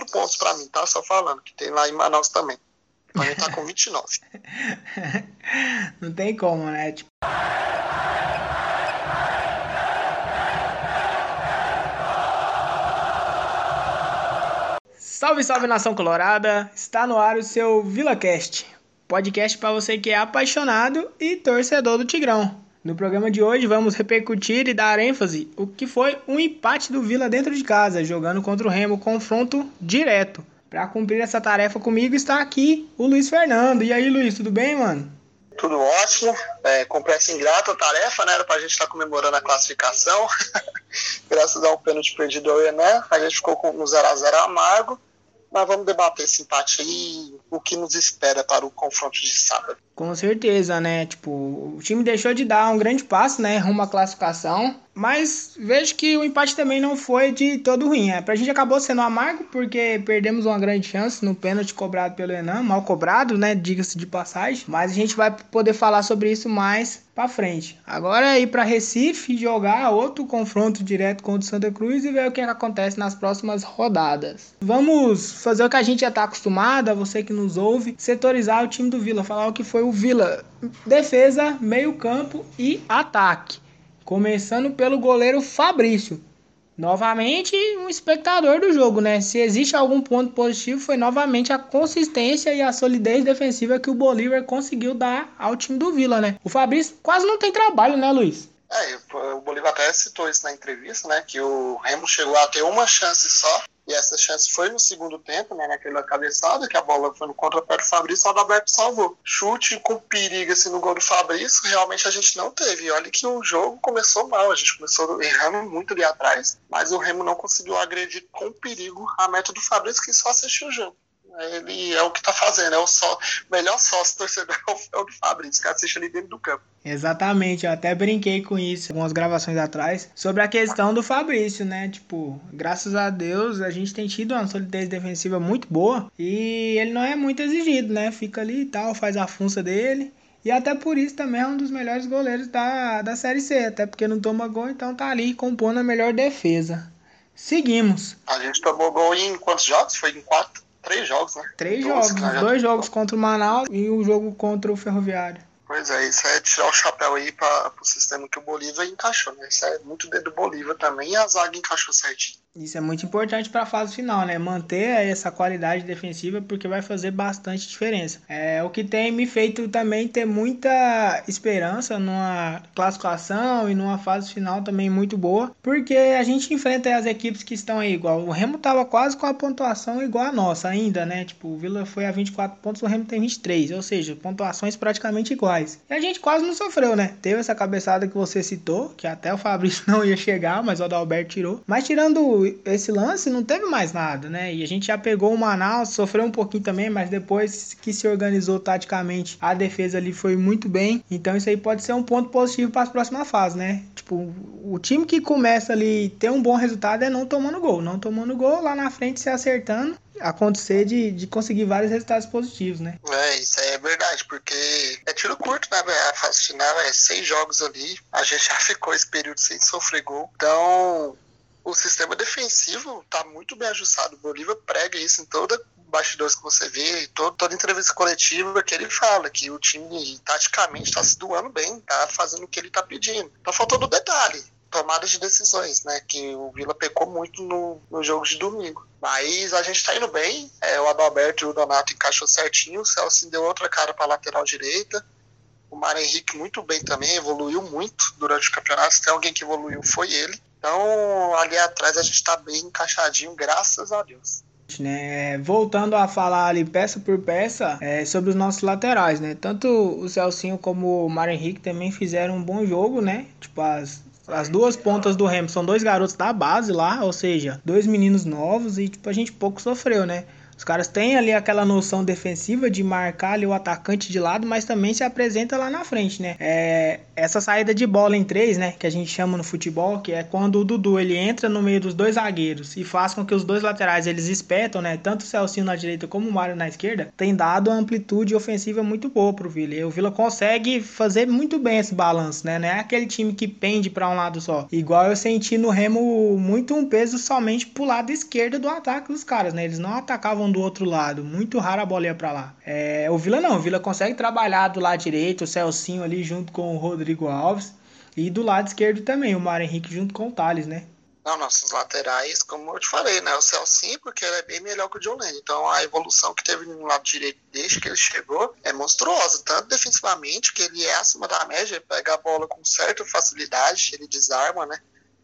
4 pontos para mim, tá? Só falando, que tem lá em Manaus também. Então a gente tá com 29. Não tem como, né? Tipo... Salve, salve nação colorada! Está no ar o seu VilaCast, podcast para você que é apaixonado e torcedor do Tigrão. No programa de hoje vamos repercutir e dar ênfase o que foi um empate do Vila dentro de casa, jogando contra o Remo, confronto direto. Para cumprir essa tarefa comigo está aqui o Luiz Fernando. E aí, Luiz, tudo bem, mano? Tudo ótimo. É, cumprir essa ingrata tarefa, né? Era pra gente estar tá comemorando a classificação. Graças ao pênalti perdido ao Enan, a gente ficou com um 0x0 amargo. Mas vamos debater esse empate aí o que nos espera para o confronto de sábado. Com certeza, né? Tipo, o time deixou de dar um grande passo, né? Rumo à classificação. Mas vejo que o empate também não foi de todo ruim. É, pra gente acabou sendo amargo, porque perdemos uma grande chance no pênalti cobrado pelo Enan. Mal cobrado, né? Diga-se de passagem. Mas a gente vai poder falar sobre isso mais pra frente. Agora é ir pra Recife jogar outro confronto direto contra o Santa Cruz e ver o que, é que acontece nas próximas rodadas. Vamos fazer o que a gente já tá acostumado, você que nos ouve, setorizar o time do Vila, falar o que foi o Vila. Defesa, meio campo e ataque. Começando pelo goleiro Fabrício. Novamente, um espectador do jogo, né? Se existe algum ponto positivo, foi novamente a consistência e a solidez defensiva que o Bolívar conseguiu dar ao time do Vila, né? O Fabrício quase não tem trabalho, né, Luiz? É, o Bolívar até citou isso na entrevista, né? Que o Remo chegou a ter uma chance só e essa chance foi no segundo tempo, né, naquela cabeçada, que a bola foi no contrapé do Fabrício, o Adalberto salvou. Chute com perigo assim, no gol do Fabrício, realmente a gente não teve. E olha que o jogo começou mal, a gente começou errando muito ali atrás, mas o Remo não conseguiu agredir com perigo a meta do Fabrício, que só assistiu o jogo ele é o que tá fazendo, é o só, melhor sócio torcedor é o do Fabrício, que assiste ali dentro do campo. Exatamente, eu até brinquei com isso algumas gravações atrás, sobre a questão do Fabrício, né? Tipo, graças a Deus a gente tem tido uma solidez defensiva muito boa e ele não é muito exigido, né? Fica ali e tal, faz a funça dele. E até por isso também é um dos melhores goleiros da, da Série C, até porque não toma gol, então tá ali compondo a melhor defesa. Seguimos. A gente tomou gol em quantos jogos? Foi em quatro? Três jogos, né? Três jogos. Dois jogos contra o Manaus e um jogo contra o Ferroviário. Pois é, isso é tirar o chapéu aí para o sistema que o Bolívar encaixou, né? Isso é muito dedo do Bolívar também e a zaga encaixou certinho. Isso é muito importante para a fase final, né? Manter essa qualidade defensiva porque vai fazer bastante diferença. É o que tem me feito também ter muita esperança numa classificação e numa fase final também muito boa, porque a gente enfrenta as equipes que estão aí igual. O Remo tava quase com a pontuação igual a nossa ainda, né? Tipo, o Vila foi a 24 pontos, o Remo tem 23, ou seja, pontuações praticamente iguais. E a gente quase não sofreu, né? Teve essa cabeçada que você citou, que até o Fabrício não ia chegar, mas o Adalberto tirou. Mas tirando esse lance não teve mais nada, né? E a gente já pegou o Manaus, sofreu um pouquinho também, mas depois que se organizou taticamente, a defesa ali foi muito bem. Então isso aí pode ser um ponto positivo para as próximas fases, né? Tipo, o time que começa ali ter um bom resultado é não tomando gol, não tomando gol lá na frente se acertando acontecer de, de conseguir vários resultados positivos, né? É, isso é verdade, porque é tiro curto, né? A fase final é seis jogos ali, a gente já ficou esse período sem sofrer gol. Então, o sistema defensivo está muito bem ajustado. O Bolívar prega isso em toda bastidores que você vê, toda, entrevista coletiva que ele fala, que o time taticamente está se doando bem, está fazendo o que ele está pedindo. Tá faltando detalhe, tomada de decisões, né? Que o Vila pecou muito no, no jogo de domingo. Mas a gente está indo bem. É, o Adalberto e o Donato encaixou certinho. O Celso deu outra cara para lateral direita. O Mário Henrique muito bem também, evoluiu muito durante o campeonato. Se tem alguém que evoluiu, foi ele. Então, ali atrás a gente está bem encaixadinho, graças a Deus. Né? Voltando a falar ali peça por peça é, sobre os nossos laterais, né? Tanto o Celcinho como o Mário Henrique também fizeram um bom jogo, né? Tipo, as, as duas pontas do Remo são dois garotos da base lá, ou seja, dois meninos novos e tipo, a gente pouco sofreu, né? Os caras têm ali aquela noção defensiva de marcar ali o atacante de lado, mas também se apresenta lá na frente, né? É, essa saída de bola em três, né? Que a gente chama no futebol, que é quando o Dudu ele entra no meio dos dois zagueiros e faz com que os dois laterais eles espetam, né? Tanto o Celcinho na direita como o Mário na esquerda, tem dado uma amplitude ofensiva muito boa pro Vila. E o Vila consegue fazer muito bem esse balanço, né? Não é aquele time que pende para um lado só. Igual eu senti no Remo muito um peso somente pro lado esquerdo do ataque dos caras, né? Eles não atacavam do outro lado. Muito raro a bola ia pra lá. É, o Vila não. O Vila consegue trabalhar do lado direito, o Celcinho ali junto com o Rodrigo Alves. E do lado esquerdo também, o Mário Henrique junto com o Thales, né? Não, nossos laterais, como eu te falei, né? O Celcinho, porque ele é bem melhor que o John Lennon. Então a evolução que teve no lado direito desde que ele chegou é monstruosa. Tanto defensivamente, que ele é acima da média, ele pega a bola com certa facilidade, ele desarma, né?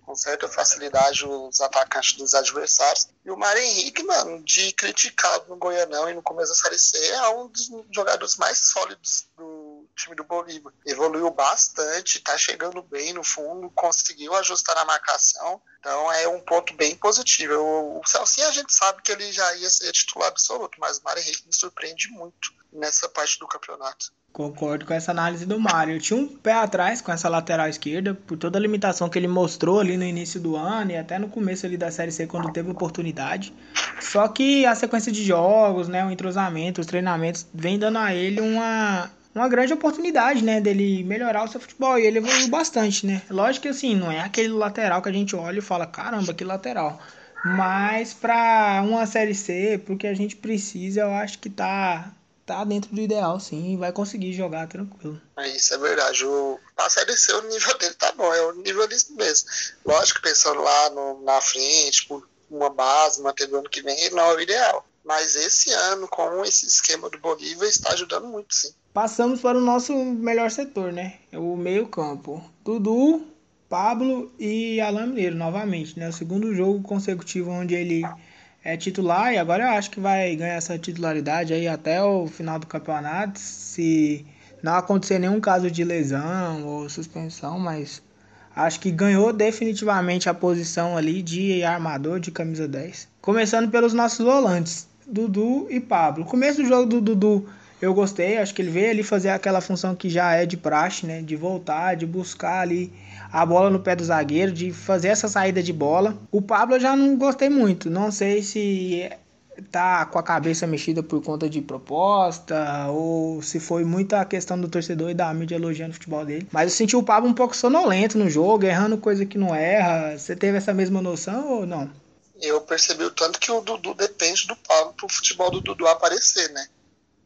Com certa facilidade os atacantes dos adversários. E o Mário Henrique, mano, de criticado no Goianão e no começo da Série C, é um dos jogadores mais sólidos do time do Bolívar. Evoluiu bastante, tá chegando bem no fundo, conseguiu ajustar na marcação. Então é um ponto bem positivo. O, o Celcinho a gente sabe que ele já ia ser titular absoluto, mas o Mário Henrique me surpreende muito nessa parte do campeonato. Concordo com essa análise do Mário. Eu tinha um pé atrás com essa lateral esquerda, por toda a limitação que ele mostrou ali no início do ano e até no começo ali da Série C, quando teve oportunidade. Só que a sequência de jogos, né, o entrosamento, os treinamentos, vem dando a ele uma, uma grande oportunidade, né, dele melhorar o seu futebol. E ele evoluiu bastante, né. Lógico que assim, não é aquele lateral que a gente olha e fala, caramba, que lateral. Mas para uma Série C, porque a gente precisa, eu acho que tá tá dentro do ideal, sim, vai conseguir jogar tranquilo. É, isso é verdade. O, a Série C, o nível dele tá bom, é o nível disso mesmo. Lógico, pensando lá no, na frente, por uma base, manter do ano que vem, não é o ideal. Mas esse ano, com esse esquema do Bolívar, está ajudando muito, sim. Passamos para o nosso melhor setor, né? O meio-campo. Dudu, Pablo e Alain Mineiro, novamente, né? O segundo jogo consecutivo onde ele é titular e agora eu acho que vai ganhar essa titularidade aí até o final do campeonato, se não acontecer nenhum caso de lesão ou suspensão, mas acho que ganhou definitivamente a posição ali de armador de camisa 10. Começando pelos nossos volantes, Dudu e Pablo. Começo do jogo do Dudu eu gostei, acho que ele veio ali fazer aquela função que já é de praxe, né, de voltar, de buscar ali a bola no pé do zagueiro, de fazer essa saída de bola. O Pablo eu já não gostei muito. Não sei se tá com a cabeça mexida por conta de proposta ou se foi muita questão do torcedor e da mídia elogiando o futebol dele. Mas eu senti o Pablo um pouco sonolento no jogo, errando coisa que não erra. Você teve essa mesma noção ou não? Eu percebi o tanto que o Dudu depende do Pablo pro futebol do Dudu aparecer, né?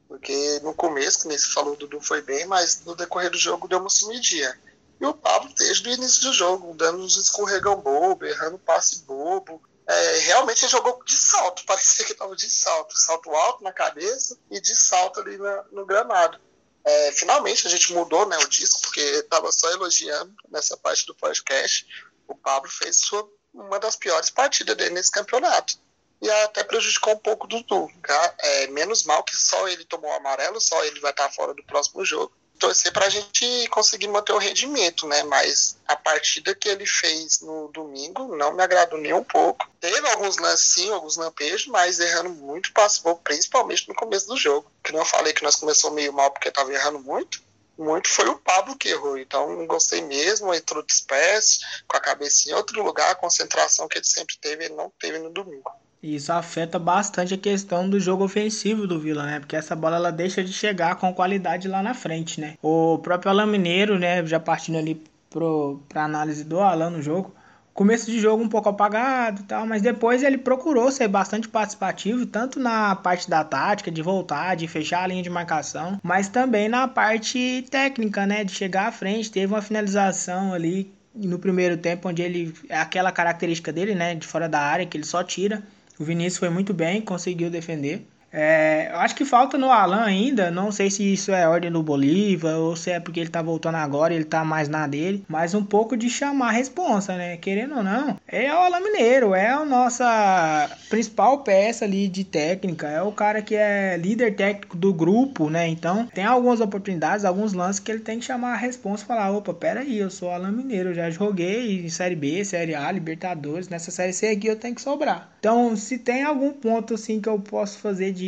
Porque no começo, como você falou, o Dudu foi bem, mas no decorrer do jogo deu uma sumidinha. E o Pablo, desde o início do jogo, dando uns escorregão bobo, errando passe bobo. É, realmente ele jogou de salto, parecia que estava de salto. Salto alto na cabeça e de salto ali na, no gramado. É, finalmente a gente mudou né, o disco, porque estava só elogiando nessa parte do podcast. O Pablo fez sua, uma das piores partidas dele nesse campeonato. E até prejudicou um pouco do Dudu. Tá? É, menos mal que só ele tomou o amarelo, só ele vai estar fora do próximo jogo torcer para a gente conseguir manter o rendimento, né? Mas a partida que ele fez no domingo não me agradou nem um pouco. Teve alguns lances, sim, alguns lampejos, mas errando muito, passou principalmente no começo do jogo. Que não falei que nós começamos meio mal porque estava errando muito. Muito foi o Pablo que errou, então não gostei mesmo. Entrou disperso, com a cabeça em outro lugar, a concentração que ele sempre teve, ele não teve no domingo. Isso afeta bastante a questão do jogo ofensivo do Vila, né? Porque essa bola ela deixa de chegar com qualidade lá na frente, né? O próprio Alan Mineiro, né, já partindo ali pro, pra análise do Alan no jogo, começo de jogo um pouco apagado e tal, mas depois ele procurou ser bastante participativo, tanto na parte da tática, de voltar, de fechar a linha de marcação, mas também na parte técnica, né, de chegar à frente, teve uma finalização ali no primeiro tempo onde ele aquela característica dele, né, de fora da área que ele só tira o Vinícius foi muito bem, conseguiu defender. É, eu acho que falta no Alan ainda, não sei se isso é ordem do Bolívar ou se é porque ele tá voltando agora ele tá mais na dele, mas um pouco de chamar a responsa, né? Querendo ou não, é o Alan Mineiro, é a nossa principal peça ali de técnica, é o cara que é líder técnico do grupo, né? Então, tem algumas oportunidades, alguns lances que ele tem que chamar a responsa e falar: opa, pera aí, eu sou Alan Mineiro, já joguei em Série B, Série A, Libertadores, nessa Série C aqui eu tenho que sobrar. Então, se tem algum ponto assim que eu posso fazer de,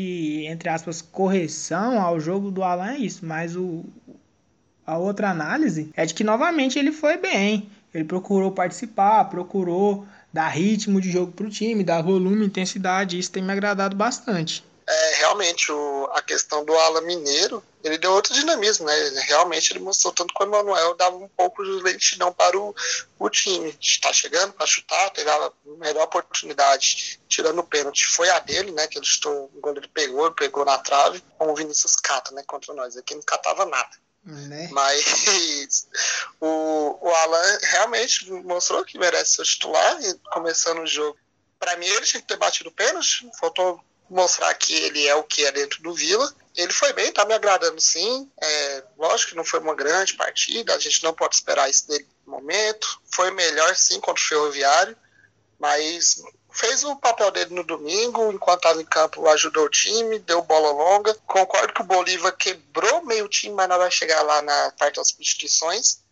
entre aspas, correção ao jogo do Alan, é isso. Mas o, a outra análise é de que novamente ele foi bem. Ele procurou participar, procurou dar ritmo de jogo para o time, dar volume, intensidade. Isso tem me agradado bastante. É, realmente, o, a questão do Alan Mineiro, ele deu outro dinamismo, né? Realmente ele mostrou tanto que o Emanuel dava um pouco de lentidão para o, o time. Está chegando para chutar, teve a melhor oportunidade, tirando o pênalti, foi a dele, né? Que ele chutou, o goleiro pegou, pegou na trave, como o Vinícius cata, né? Contra nós. Aqui não catava nada. Né? Mas o, o Alan realmente mostrou que merece ser titular, começando o jogo. Para mim, ele tinha que ter batido o pênalti, faltou mostrar que ele é o que é dentro do Vila. Ele foi bem, tá me agradando sim. É, lógico que não foi uma grande partida, a gente não pode esperar isso dele no momento. Foi melhor sim contra o Ferroviário, mas fez o papel dele no domingo, enquanto estava em campo, ajudou o time, deu bola longa. Concordo que o Bolívar quebrou meio time, mas não vai chegar lá na parte das substituições.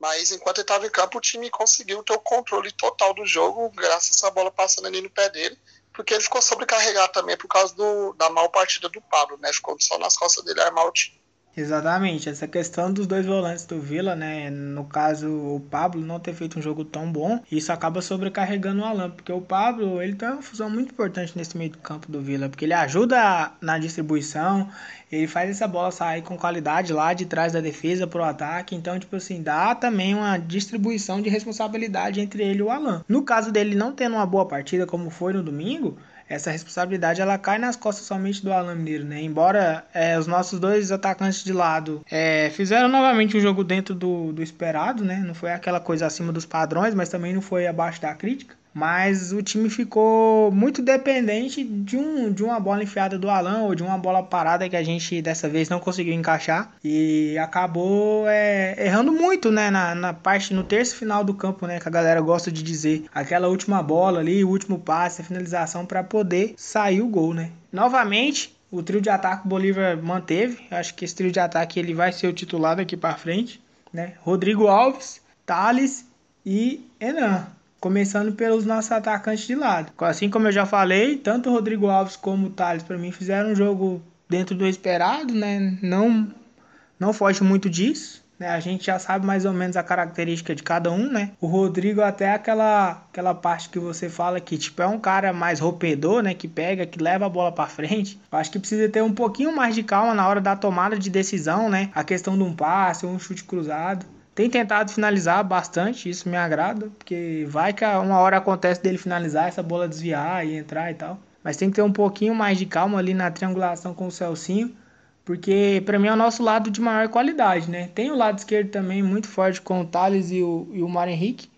Mas enquanto ele estava em campo, o time conseguiu ter o controle total do jogo, graças à bola passando ali no pé dele porque ele ficou sobrecarregado também por causa do, da mal partida do Pablo, né? Ficou só nas costas dele armar o time. Exatamente, essa questão dos dois volantes do Vila, né? No caso, o Pablo não ter feito um jogo tão bom, isso acaba sobrecarregando o Alan, porque o Pablo ele tem uma função muito importante nesse meio do campo do Vila, porque ele ajuda na distribuição, ele faz essa bola sair com qualidade lá de trás da defesa pro ataque, então, tipo assim, dá também uma distribuição de responsabilidade entre ele e o Alan. No caso dele não tendo uma boa partida, como foi no domingo, essa responsabilidade ela cai nas costas somente do Alan Mineiro, né? Embora é, os nossos dois atacantes de lado é, fizeram novamente um jogo dentro do, do esperado, né? Não foi aquela coisa acima dos padrões, mas também não foi abaixo da crítica mas o time ficou muito dependente de, um, de uma bola enfiada do Alan ou de uma bola parada que a gente dessa vez não conseguiu encaixar. E acabou é, errando muito né, na, na parte, no terço final do campo, né, que a galera gosta de dizer, aquela última bola ali, o último passe, a finalização para poder sair o gol, né. Novamente, o trio de ataque o Bolívar manteve, acho que esse trio de ataque ele vai ser o titular daqui para frente, né, Rodrigo Alves, Thales e Enan começando pelos nossos atacantes de lado. Assim como eu já falei, tanto o Rodrigo Alves como o Thales para mim fizeram um jogo dentro do esperado, né? Não não foge muito disso. Né? A gente já sabe mais ou menos a característica de cada um, né? O Rodrigo até aquela aquela parte que você fala que tipo é um cara mais rompedor, né, que pega, que leva a bola para frente. Acho que precisa ter um pouquinho mais de calma na hora da tomada de decisão, né? A questão de um passe ou um chute cruzado. Tem tentado finalizar bastante, isso me agrada, porque vai que uma hora acontece dele finalizar, essa bola desviar e entrar e tal. Mas tem que ter um pouquinho mais de calma ali na triangulação com o Celcinho, porque para mim é o nosso lado de maior qualidade, né? Tem o lado esquerdo também muito forte com o Thales e o, e o Henrique,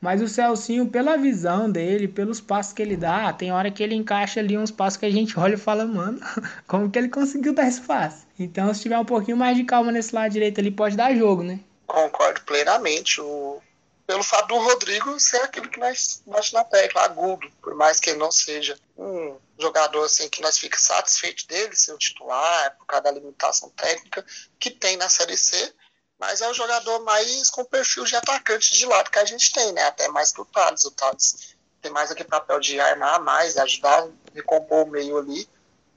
mas o Celcinho, pela visão dele, pelos passos que ele dá, tem hora que ele encaixa ali uns passos que a gente olha e fala, mano, como que ele conseguiu dar esse passe? Então, se tiver um pouquinho mais de calma nesse lado direito ali, pode dar jogo, né? Concordo plenamente. O, pelo fato do Rodrigo ser aquilo que nós bate na tecla, agudo, por mais que ele não seja um jogador assim que nós fica satisfeito dele ser o titular, por causa da limitação técnica que tem na Série C, mas é o jogador mais com perfil de atacante de lado que a gente tem, né? Até mais que o Thales. O Thales tem mais aquele papel de armar mais, ajudar recompor o meio ali,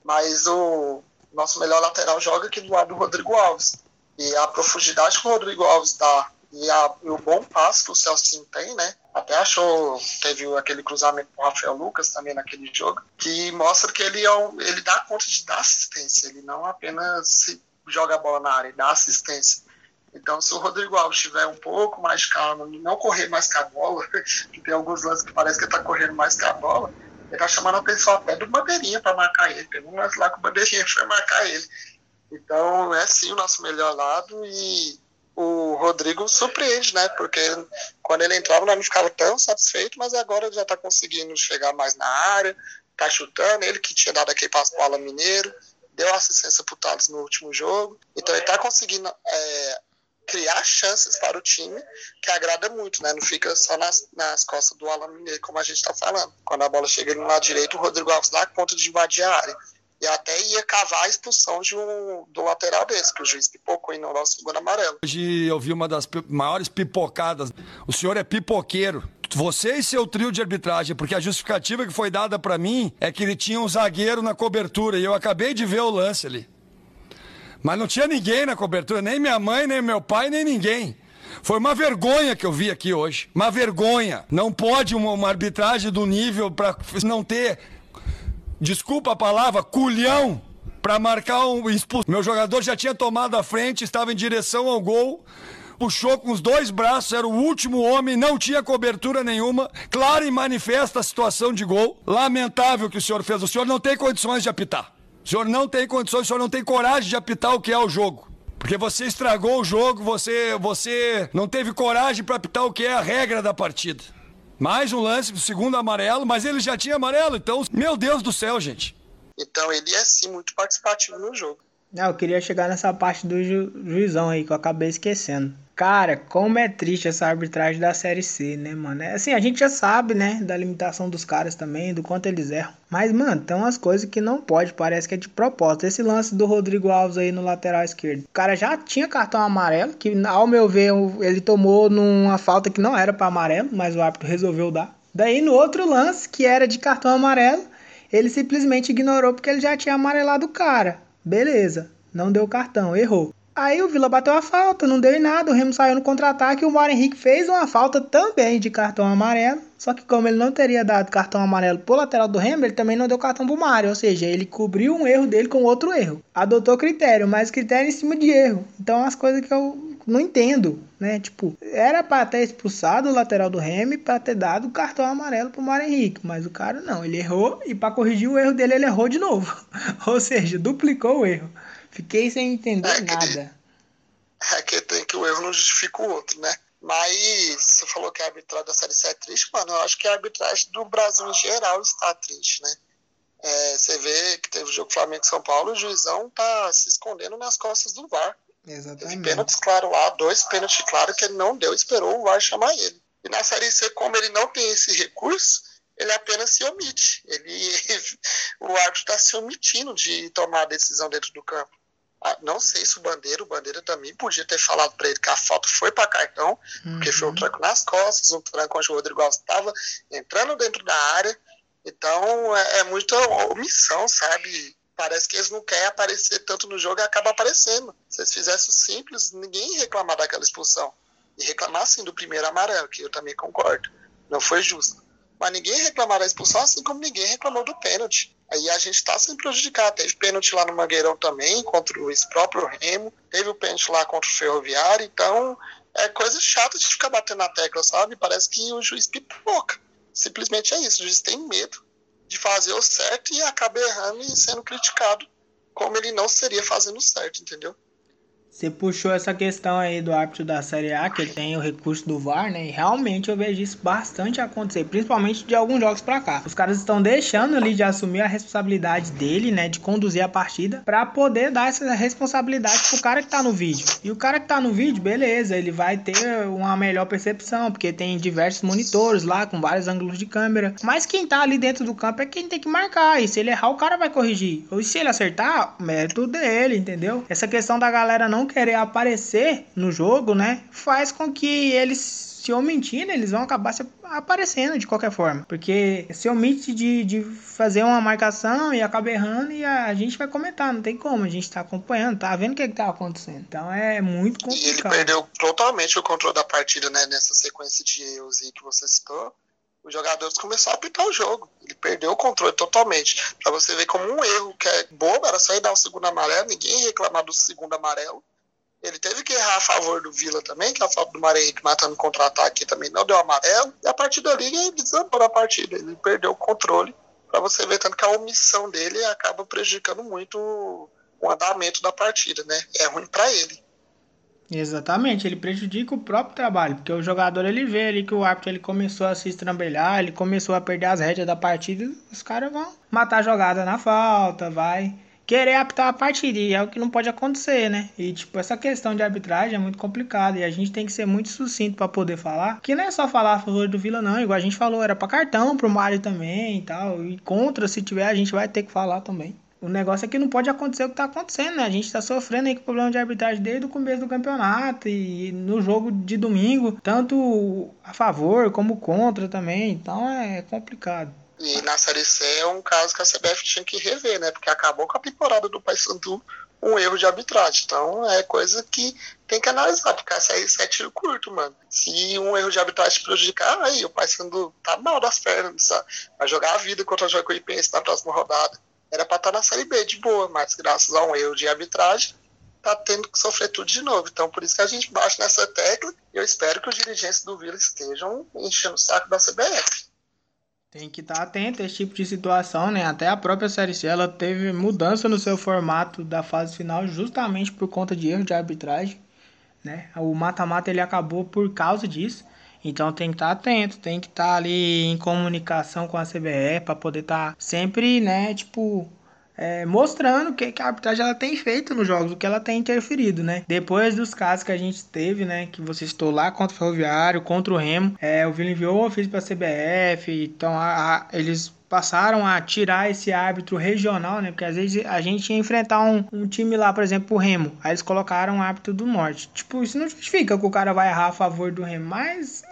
mas o nosso melhor lateral joga aqui do lado do Rodrigo Alves. E a profundidade que o Rodrigo Alves dá e, a, e o bom passo que o Celcinho tem, né? Até achou, teve aquele cruzamento com o Rafael Lucas também naquele jogo, que mostra que ele, é um, ele dá conta de dar assistência, ele não apenas joga a bola na área, ele dá assistência. Então, se o Rodrigo Alves tiver um pouco mais calmo, não correr mais com a bola, que tem alguns lances que parece que ele está correndo mais com a bola, ele está chamando a atenção até do Bandeirinha para marcar ele. Tem um lance lá que o Bandeirinha foi marcar ele. Então é sim o nosso melhor lado e o Rodrigo surpreende, né? Porque quando ele entrava nós não ficava tão satisfeito, mas agora já está conseguindo chegar mais na área, tá chutando, ele que tinha dado aquele passo pro Alan Mineiro, deu assistência pro Thales no último jogo. Então ele tá conseguindo é, criar chances para o time, que agrada muito, né? Não fica só nas, nas costas do Alan Mineiro, como a gente tá falando. Quando a bola chega no lado direito, o Rodrigo Alves dá conta de invadir a área. E até ia cavar a expulsão de um, do lateral desse, que o juiz pipocou e não dá o segundo amarelo. Hoje eu vi uma das maiores pipocadas. O senhor é pipoqueiro. Você e seu trio de arbitragem, porque a justificativa que foi dada para mim é que ele tinha um zagueiro na cobertura e eu acabei de ver o lance ali. Mas não tinha ninguém na cobertura, nem minha mãe, nem meu pai, nem ninguém. Foi uma vergonha que eu vi aqui hoje. Uma vergonha. Não pode uma, uma arbitragem do nível para não ter desculpa a palavra, culhão para marcar um expulso. Meu jogador já tinha tomado a frente, estava em direção ao gol, puxou com os dois braços, era o último homem, não tinha cobertura nenhuma, clara e manifesta a situação de gol. Lamentável que o senhor fez. O senhor não tem condições de apitar. O senhor não tem condições, o senhor não tem coragem de apitar o que é o jogo. Porque você estragou o jogo, você, você não teve coragem para apitar o que é a regra da partida. Mais um lance do segundo amarelo, mas ele já tinha amarelo, então, meu Deus do céu, gente. Então ele é sim muito participativo no jogo. Não, eu queria chegar nessa parte do ju juizão aí que eu acabei esquecendo. Cara, como é triste essa arbitragem da Série C, né, mano? É, assim, a gente já sabe, né, da limitação dos caras também, do quanto eles erram. Mas, mano, tem umas coisas que não pode, parece que é de propósito. Esse lance do Rodrigo Alves aí no lateral esquerdo. O cara já tinha cartão amarelo, que ao meu ver ele tomou numa falta que não era para amarelo, mas o árbitro resolveu dar. Daí no outro lance, que era de cartão amarelo, ele simplesmente ignorou porque ele já tinha amarelado o cara. Beleza, não deu cartão, errou. Aí o Vila bateu a falta, não deu em nada, o Remo saiu no contra-ataque e o Mário Henrique fez uma falta também de cartão amarelo. Só que como ele não teria dado cartão amarelo pro lateral do Remo, ele também não deu cartão pro Mário, ou seja, ele cobriu um erro dele com outro erro. Adotou critério, mas critério em cima de erro. Então as coisas que eu não entendo, né? Tipo, era para ter expulsado o lateral do Remo para ter dado cartão amarelo pro Mário Henrique, mas o cara não, ele errou e para corrigir o erro dele ele errou de novo. ou seja, duplicou o erro. Fiquei sem entender é nada. É que tem que o erro não justifica o outro, né? Mas você falou que a arbitragem da Série C é triste, mano. Eu acho que a arbitragem do Brasil em geral está triste, né? É, você vê que teve o jogo Flamengo-São Paulo, o juizão tá se escondendo nas costas do VAR. Exatamente. Teve pênaltis claro lá, dois pênaltis claro que ele não deu, esperou o VAR chamar ele. E na Série C, como ele não tem esse recurso, ele apenas se omite. Ele, o árbitro está se omitindo de tomar a decisão dentro do campo. Ah, não sei se o Bandeira, o Bandeira também podia ter falado para ele que a falta foi para cartão, uhum. porque foi um uhum. tranco nas costas, um tranco onde o Rodrigo Alves estava entrando dentro da área. Então é, é muita omissão, sabe? Parece que eles não querem aparecer tanto no jogo e acaba aparecendo. Se eles fizessem o simples, ninguém ia reclamar daquela expulsão. E reclamar sim do primeiro amarelo, que eu também concordo. Não foi justo. Mas ninguém reclamou da expulsão, assim como ninguém reclamou do pênalti. Aí a gente está sendo prejudicado. Teve pênalti lá no Mangueirão também, contra o próprio Remo. Teve o pênalti lá contra o Ferroviário. Então, é coisa chata de ficar batendo na tecla, sabe? Parece que o juiz pipoca. Simplesmente é isso. O juiz tem medo de fazer o certo e acaba errando e sendo criticado como ele não seria fazendo certo, entendeu? Você puxou essa questão aí do árbitro da Série A, que tem o recurso do VAR, né? E realmente eu vejo isso bastante acontecer, principalmente de alguns jogos para cá. Os caras estão deixando ali de assumir a responsabilidade dele, né? De conduzir a partida, para poder dar essa responsabilidade pro cara que tá no vídeo. E o cara que tá no vídeo, beleza, ele vai ter uma melhor percepção, porque tem diversos monitores lá com vários ângulos de câmera. Mas quem tá ali dentro do campo é quem tem que marcar. E se ele errar, o cara vai corrigir. Ou se ele acertar, mérito dele, entendeu? Essa questão da galera não querer aparecer no jogo, né, faz com que eles se omitindo, eles vão acabar se aparecendo de qualquer forma. Porque se omite de, de fazer uma marcação e acaba errando e a, a gente vai comentar, não tem como, a gente tá acompanhando, tá vendo o que, é que tá acontecendo. Então é muito complicado. E ele perdeu totalmente o controle da partida, né, nessa sequência de erros que você citou. Os jogadores começaram a apitar o jogo. Ele perdeu o controle totalmente. Pra você ver como um erro que é bobo, era só ir dar o segundo amarelo, ninguém reclamar do segundo amarelo ele teve que errar a favor do Vila também, que a falta do Mário Henrique matando contra-ataque também não deu amarelo. E a partir dali ele desandou na partida. Ele perdeu o controle. Para você ver tanto que a omissão dele acaba prejudicando muito o andamento da partida, né? É ruim para ele. Exatamente, ele prejudica o próprio trabalho, porque o jogador ele vê ali que o árbitro ele começou a se estrambelhar, ele começou a perder as rédeas da partida, os caras vão matar a jogada na falta, vai querer apitar a partida, e é o que não pode acontecer, né? E tipo, essa questão de arbitragem é muito complicada e a gente tem que ser muito sucinto para poder falar, que não é só falar a favor do Vila não, igual a gente falou, era para cartão pro Mário também e tal, e contra se tiver a gente vai ter que falar também. O negócio é que não pode acontecer o que tá acontecendo, né? A gente tá sofrendo aí com problema de arbitragem desde o começo do campeonato e no jogo de domingo, tanto a favor como contra também. Então é complicado. E na Série C é um caso que a CBF tinha que rever, né? Porque acabou com a temporada do Paysandu um erro de arbitragem. Então é coisa que tem que analisar, porque essa aí é tiro curto, mano. Se um erro de arbitragem prejudicar, aí o Paysandu tá mal das pernas, sabe? vai jogar a vida contra o Jacuipense na próxima rodada era para estar tá na Série B de boa, mas graças a um erro de arbitragem, tá tendo que sofrer tudo de novo. Então, por isso que a gente bate nessa tecla e eu espero que os dirigentes do Vila estejam enchendo o saco da CBF. Tem que estar tá atento a esse tipo de situação, né? Até a própria Série C ela teve mudança no seu formato da fase final justamente por conta de erro de arbitragem, né? O mata-mata ele acabou por causa disso. Então tem que estar tá atento, tem que estar tá ali em comunicação com a CBE para poder estar sempre, né, tipo, é, mostrando o que, que a arbitragem ela tem feito nos jogos, o que ela tem interferido, né? Depois dos casos que a gente teve, né, que você estou lá contra o Ferroviário, contra o Remo, é, o Vila enviou o ofício para a CBF, então a, a, eles passaram a tirar esse árbitro regional, né? Porque às vezes a gente ia enfrentar um, um time lá, por exemplo, o Remo. Aí eles colocaram o árbitro do norte. Tipo, isso não justifica que o cara vai errar a favor do Remo, mas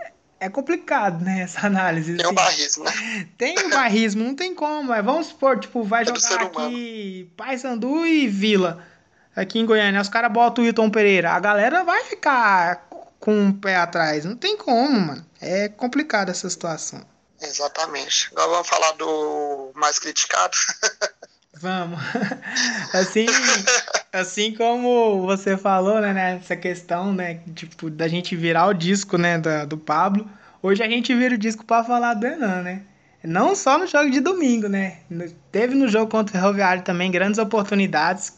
é complicado, né, essa análise. Tem assim. um barrismo, né? Tem um barrismo, não tem como. É, vamos supor, tipo, vai é jogar aqui Paysandu e Vila, aqui em Goiânia. Os caras botam o Wilton Pereira. A galera vai ficar com o pé atrás. Não tem como, mano. É complicado essa situação. Exatamente. Agora vamos falar do mais criticado. Vamos. Assim, assim como você falou, né, nessa questão, né, tipo, da gente virar o disco, né, da, do Pablo, hoje a gente vira o disco para falar do Enan, né? Não só no jogo de domingo, né? Teve no jogo contra o Ferroviário também grandes oportunidades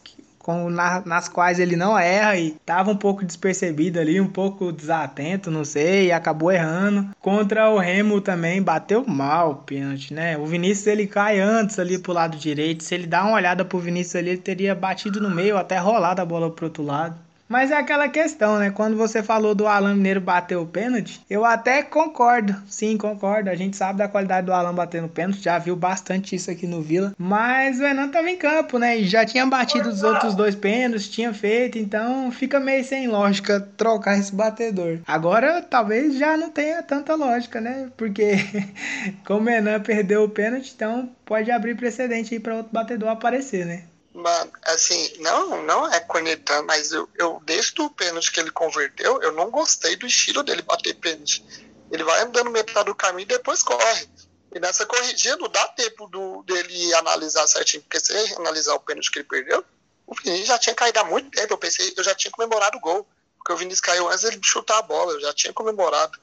com, na, nas quais ele não erra e tava um pouco despercebido ali, um pouco desatento, não sei, e acabou errando. Contra o Remo também bateu mal o pênalti, né? O Vinícius ele cai antes ali pro lado direito. Se ele dá uma olhada pro Vinícius ali, ele teria batido no meio, até rolado a bola pro outro lado. Mas é aquela questão, né? Quando você falou do Alan Mineiro bater o pênalti, eu até concordo. Sim, concordo. A gente sabe da qualidade do Alan batendo pênalti, já viu bastante isso aqui no Vila. Mas o Enan tava em campo, né? E já tinha batido os outros dois pênaltis, tinha feito, então fica meio sem lógica trocar esse batedor. Agora talvez já não tenha tanta lógica, né? Porque como o Enan perdeu o pênalti, então pode abrir precedente aí para outro batedor aparecer, né? Mano, assim, não, não é cornetando, mas eu, eu, desde o pênalti que ele converteu, eu não gostei do estilo dele bater pênalti. Ele vai andando metade do caminho e depois corre. E nessa corridinha não dá tempo do, dele analisar certinho, porque se ele analisar o pênalti que ele perdeu, o Vinícius já tinha caído há muito tempo. Eu pensei, eu já tinha comemorado o gol. Porque o Vinícius caiu antes ele chutar a bola, eu já tinha comemorado.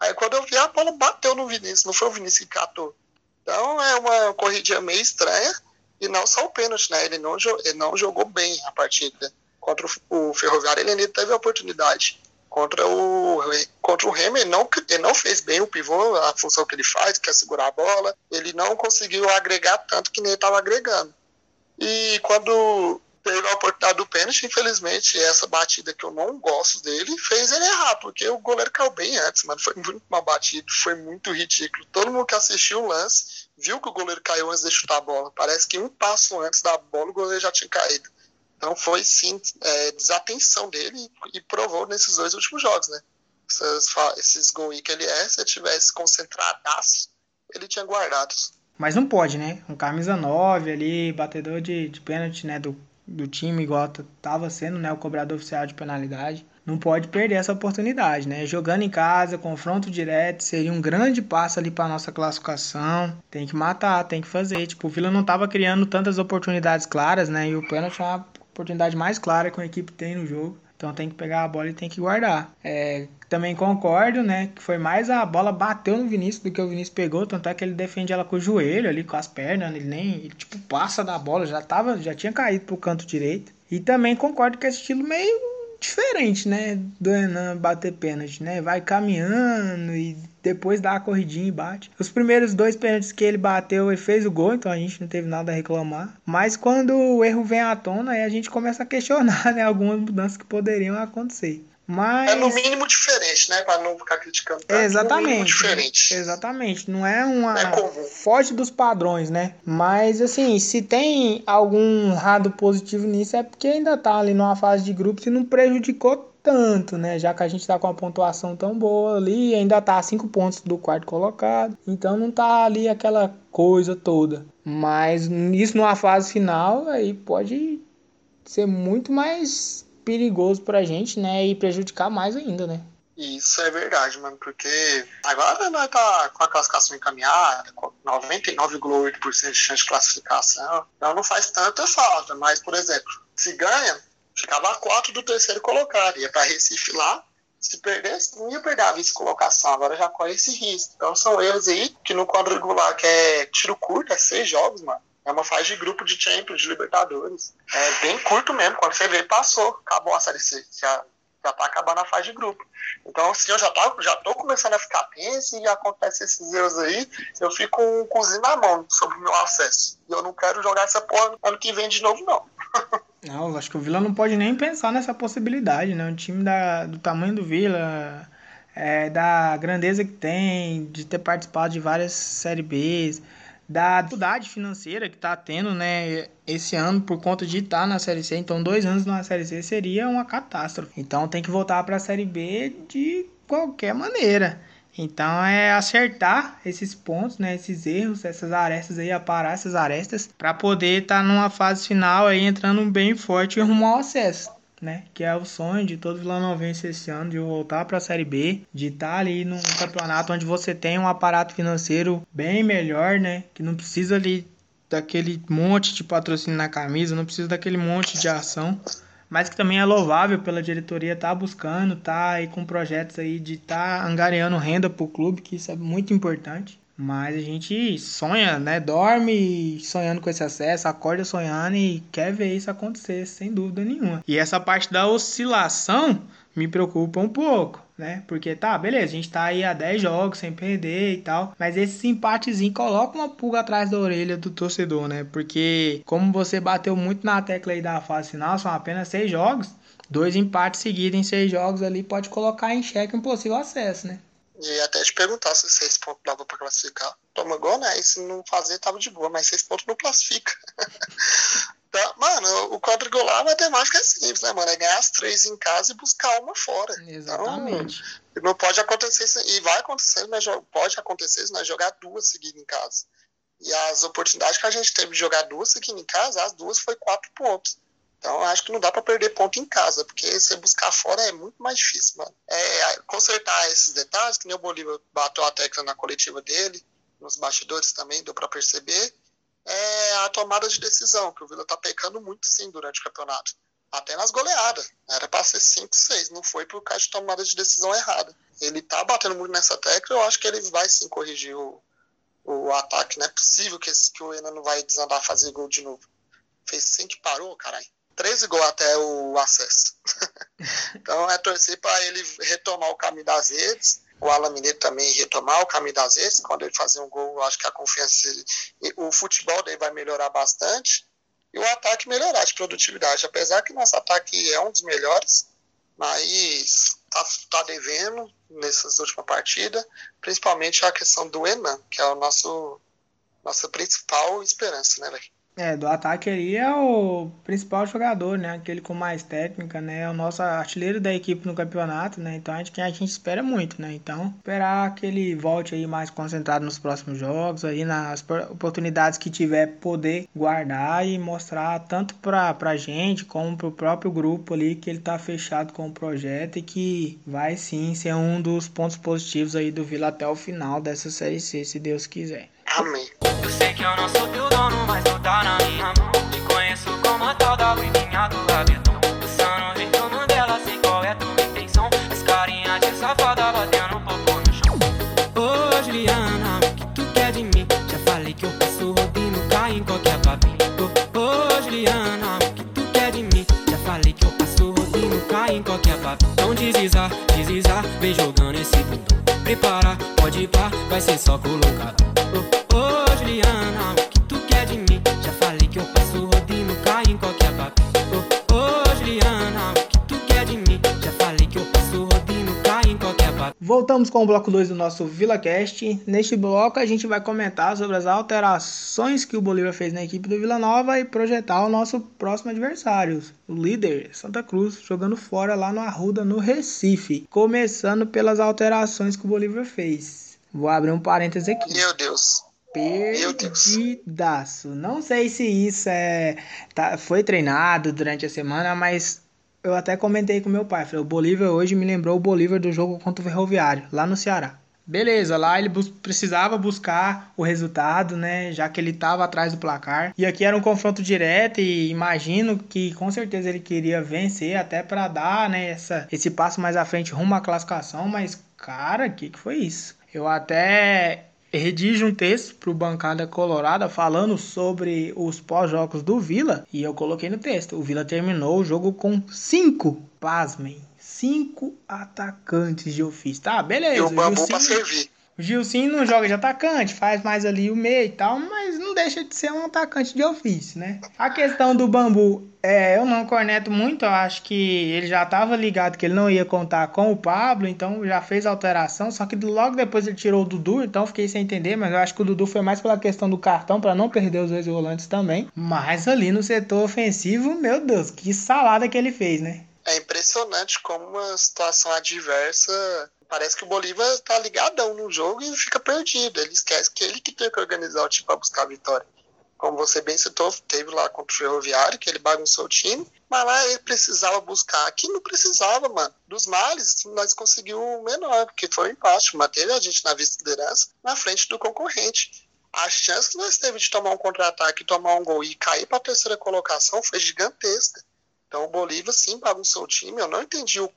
Aí quando eu vi, a bola bateu no Vinícius, não foi o Vinícius que catou. Então é uma corridinha meio estranha. E não só o pênalti, né? Ele não, ele não jogou bem a partida. Contra o, o Ferroviário, ele ainda teve a oportunidade. Contra o, contra o Remy, ele não, ele não fez bem o pivô, a função que ele faz, que é segurar a bola. Ele não conseguiu agregar tanto que nem estava agregando. E quando teve a oportunidade do pênalti, infelizmente, essa batida que eu não gosto dele fez ele errar, porque o goleiro caiu bem antes, mano. Foi muito mal batido, foi muito ridículo. Todo mundo que assistiu o lance viu que o goleiro caiu antes de chutar a bola. Parece que um passo antes da bola o goleiro já tinha caído. Então foi sim é, desatenção dele e provou nesses dois últimos jogos, né? Esses, esses gols que ele é, se ele tivesse concentradaço, ele tinha guardado. Mas não pode, né? Um camisa 9 ali, batedor de, de pênalti, né? Do, do time, igual tava sendo, né? O cobrador oficial de penalidade não pode perder essa oportunidade, né? Jogando em casa, confronto direto, seria um grande passo ali para nossa classificação. Tem que matar, tem que fazer. Tipo, o Vila não estava criando tantas oportunidades claras, né? E o pênalti é a oportunidade mais clara que a equipe tem no jogo. Então tem que pegar a bola e tem que guardar. É, também concordo, né? Que foi mais a bola bateu no Vinícius do que o Vinícius pegou. Tanto é que ele defende ela com o joelho ali, com as pernas. Ele nem. Ele, tipo, passa da bola, já tava, já tinha caído pro canto direito. E também concordo que esse estilo meio diferente, né? Do Renan bater pênalti, né? Vai caminhando e depois dá a corridinha e bate. Os primeiros dois pênaltis que ele bateu, ele fez o gol, então a gente não teve nada a reclamar. Mas quando o erro vem à tona, aí a gente começa a questionar, né? Algumas mudanças que poderiam acontecer. Mas... É no mínimo diferente, né? Para não ficar criticando. Tá? Exatamente. No diferente. Exatamente. Não é uma. É comum. Foge dos padrões, né? Mas, assim, se tem algum lado positivo nisso, é porque ainda tá ali numa fase de grupos e não prejudicou tanto, né? Já que a gente tá com uma pontuação tão boa ali, ainda tá a cinco pontos do quarto colocado. Então não tá ali aquela coisa toda. Mas isso numa fase final aí pode ser muito mais perigoso pra gente, né? E prejudicar mais ainda, né? Isso é verdade, mano, porque agora nós tá com a classificação encaminhada, com 99,8% de chance de classificação, então não faz tanta falta, mas, por exemplo, se ganha, ficava a 4 do terceiro colocado, ia para Recife lá, se perdesse, não ia perder a vice-colocação, agora já corre esse risco. Então são erros aí que no quadrangular, que é tiro curto, é seis jogos, mano, é uma fase de grupo de Champions, de Libertadores. É bem curto mesmo. Quando você vê, passou. Acabou a Série C. Já, já tá acabando a fase de grupo. Então, assim, eu já, tá, já tô começando a ficar tenso e acontece esses erros aí, eu fico com o cozinho na mão sobre o meu acesso. E eu não quero jogar essa porra ano que vem de novo, não. não, acho que o Vila não pode nem pensar nessa possibilidade, né? Um time da, do tamanho do Vila, é, da grandeza que tem, de ter participado de várias Série Bs da dificuldade financeira que está tendo, né, esse ano por conta de estar tá na Série C. Então, dois anos na Série C seria uma catástrofe. Então, tem que voltar para a Série B de qualquer maneira. Então, é acertar esses pontos, né, esses erros, essas arestas aí, aparar essas arestas, para poder estar tá numa fase final aí entrando bem forte e arrumar o acesso né? Que é o sonho de todo vilanovense esse ano de voltar para a Série B, de estar tá ali num campeonato onde você tem um aparato financeiro bem melhor, né? Que não precisa ali daquele monte de patrocínio na camisa, não precisa daquele monte de ação, mas que também é louvável pela diretoria estar tá buscando, tá aí com projetos aí de estar tá angariando renda para o clube, que isso é muito importante. Mas a gente sonha, né? Dorme sonhando com esse acesso, acorda sonhando e quer ver isso acontecer, sem dúvida nenhuma. E essa parte da oscilação me preocupa um pouco, né? Porque tá, beleza, a gente tá aí a 10 jogos sem perder e tal, mas esse empatezinho coloca uma pulga atrás da orelha do torcedor, né? Porque como você bateu muito na tecla aí da fase final, são apenas 6 jogos, dois empates seguidos em 6 jogos ali pode colocar em xeque um possível acesso, né? E até te perguntar se seis pontos dava pra classificar. Toma gol, né? E se não fazer, tava de boa, mas seis pontos não classifica. tá, mano, o quadrigolar matemática é simples, né, mano? É ganhar as três em casa e buscar uma fora. Exatamente. Então, não pode acontecer, e vai acontecer, mas pode acontecer se nós jogar duas seguidas em casa. E as oportunidades que a gente teve de jogar duas seguidas em casa, as duas foi quatro pontos. Então, acho que não dá para perder ponto em casa, porque você buscar fora é muito mais difícil, mano. É, consertar esses detalhes, que nem o Bolívar bateu a tecla na coletiva dele, nos bastidores também, deu para perceber, é a tomada de decisão, que o Vila tá pecando muito sim durante o campeonato. Até nas goleadas. Era para ser 5, 6, não foi por causa de tomada de decisão errada. Ele tá batendo muito nessa tecla, eu acho que ele vai sim corrigir o, o ataque. Não é possível que, esse, que o Enan não vai desandar fazer gol de novo. Fez 5 que parou, caralho. 13 gols até o acesso. então é torcer para ele retomar o caminho das redes, o Alan Mineiro também retomar o caminho das redes. Quando ele fazer um gol, acho que a confiança, o futebol dele vai melhorar bastante e o ataque melhorar de produtividade. Apesar que nosso ataque é um dos melhores, mas tá, tá devendo nessas últimas partidas, principalmente a questão do Enan, que é o nosso nossa principal esperança, né, velho? É, do ataque aí é o principal jogador, né? Aquele com mais técnica, né? É o nosso artilheiro da equipe no campeonato, né? Então a gente, a gente espera muito, né? Então, esperar que ele volte aí mais concentrado nos próximos jogos, aí nas oportunidades que tiver poder guardar e mostrar tanto pra, pra gente como pro próprio grupo ali que ele tá fechado com o projeto e que vai sim ser um dos pontos positivos aí do Vila até o final dessa Série C, se Deus quiser. Amém. Eu sei que eu não sou teu dono, mas tu tá na minha mão. Te conheço como a tal da Livinha do Labedon. Pensando em teu Mandela, sei qual é tua intenção. as carinhas de safada batendo popô no chão. Ô oh, Juliana, o que tu quer de mim? Já falei que eu passo rodinho, cai em qualquer papinho. Ô oh, Juliana, o que tu quer de mim? Já falei que eu passo rodinho, cai em qualquer papinho. Então deslizar, deslizar, vem jogando esse bundão. Prepara, pode ir pra, vai ser só colocar. Juliana, o que tu quer de mim? Já falei que eu passo rodinho, caio em qualquer vaca. Ô, ô, Juliana, o que tu quer de mim? Já falei que eu passo rodinho, caio em qualquer vaca. Voltamos com o bloco 2 do nosso VilaCast. Neste bloco a gente vai comentar sobre as alterações que o Bolívar fez na equipe do Vila Nova e projetar o nosso próximo adversário, o líder Santa Cruz, jogando fora lá no Arruda, no Recife. Começando pelas alterações que o Bolívar fez. Vou abrir um parêntese aqui. Meu Deus. Perdidaço. Não sei se isso é tá, foi treinado durante a semana, mas eu até comentei com meu pai. Falei, o Bolívar hoje me lembrou o Bolívar do jogo contra o Ferroviário, lá no Ceará. Beleza, lá ele bus precisava buscar o resultado, né? Já que ele estava atrás do placar. E aqui era um confronto direto e imagino que com certeza ele queria vencer até para dar, né, essa, esse passo mais à frente rumo à classificação, mas cara, o que, que foi isso? Eu até redijo um texto para o Bancada Colorada falando sobre os pós-jogos do Vila e eu coloquei no texto. O Vila terminou o jogo com cinco, pasmem, cinco atacantes de ofício. Tá, beleza. E o bambu pra servir. O Gilcinho não joga de atacante, faz mais ali o meio e tal, mas não deixa de ser um atacante de ofício, né? A questão do Bambu, é, eu não corneto muito, eu acho que ele já estava ligado que ele não ia contar com o Pablo, então já fez alteração, só que logo depois ele tirou o Dudu, então fiquei sem entender, mas eu acho que o Dudu foi mais pela questão do cartão, para não perder os dois volantes também. Mas ali no setor ofensivo, meu Deus, que salada que ele fez, né? É impressionante como uma situação adversa. Parece que o Bolívar tá ligadão no jogo e fica perdido. Ele esquece que ele que tem que organizar o time para buscar a vitória. Como você bem citou, teve lá contra o Ferroviário, que ele bagunçou o time, mas lá ele precisava buscar. Aqui não precisava, mano. Dos males, nós conseguimos o menor, porque foi um empate. Manteve a gente na vice-liderança na frente do concorrente. A chance que nós teve de tomar um contra-ataque, tomar um gol e cair para a terceira colocação foi gigantesca. Então o Bolívar sim bagunçou o time. Eu não entendi o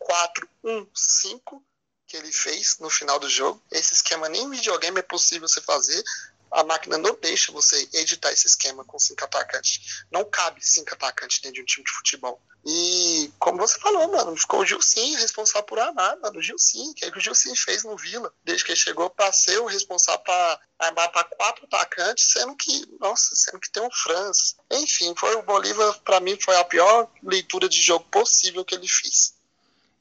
4-1-5 que ele fez no final do jogo. Esse esquema nem em videogame é possível você fazer. A máquina não deixa você editar esse esquema com cinco atacantes. Não cabe cinco atacantes dentro de um time de futebol. E como você falou, mano, ficou o Gilcinho responsável por armar, mano. O Gilcinho, que é o que o Gilcinho fez no Vila, desde que ele chegou para ser o responsável para armar para quatro atacantes, sendo que, nossa, sendo que tem um França. Enfim, foi o Bolívar, para mim, foi a pior leitura de jogo possível que ele fez.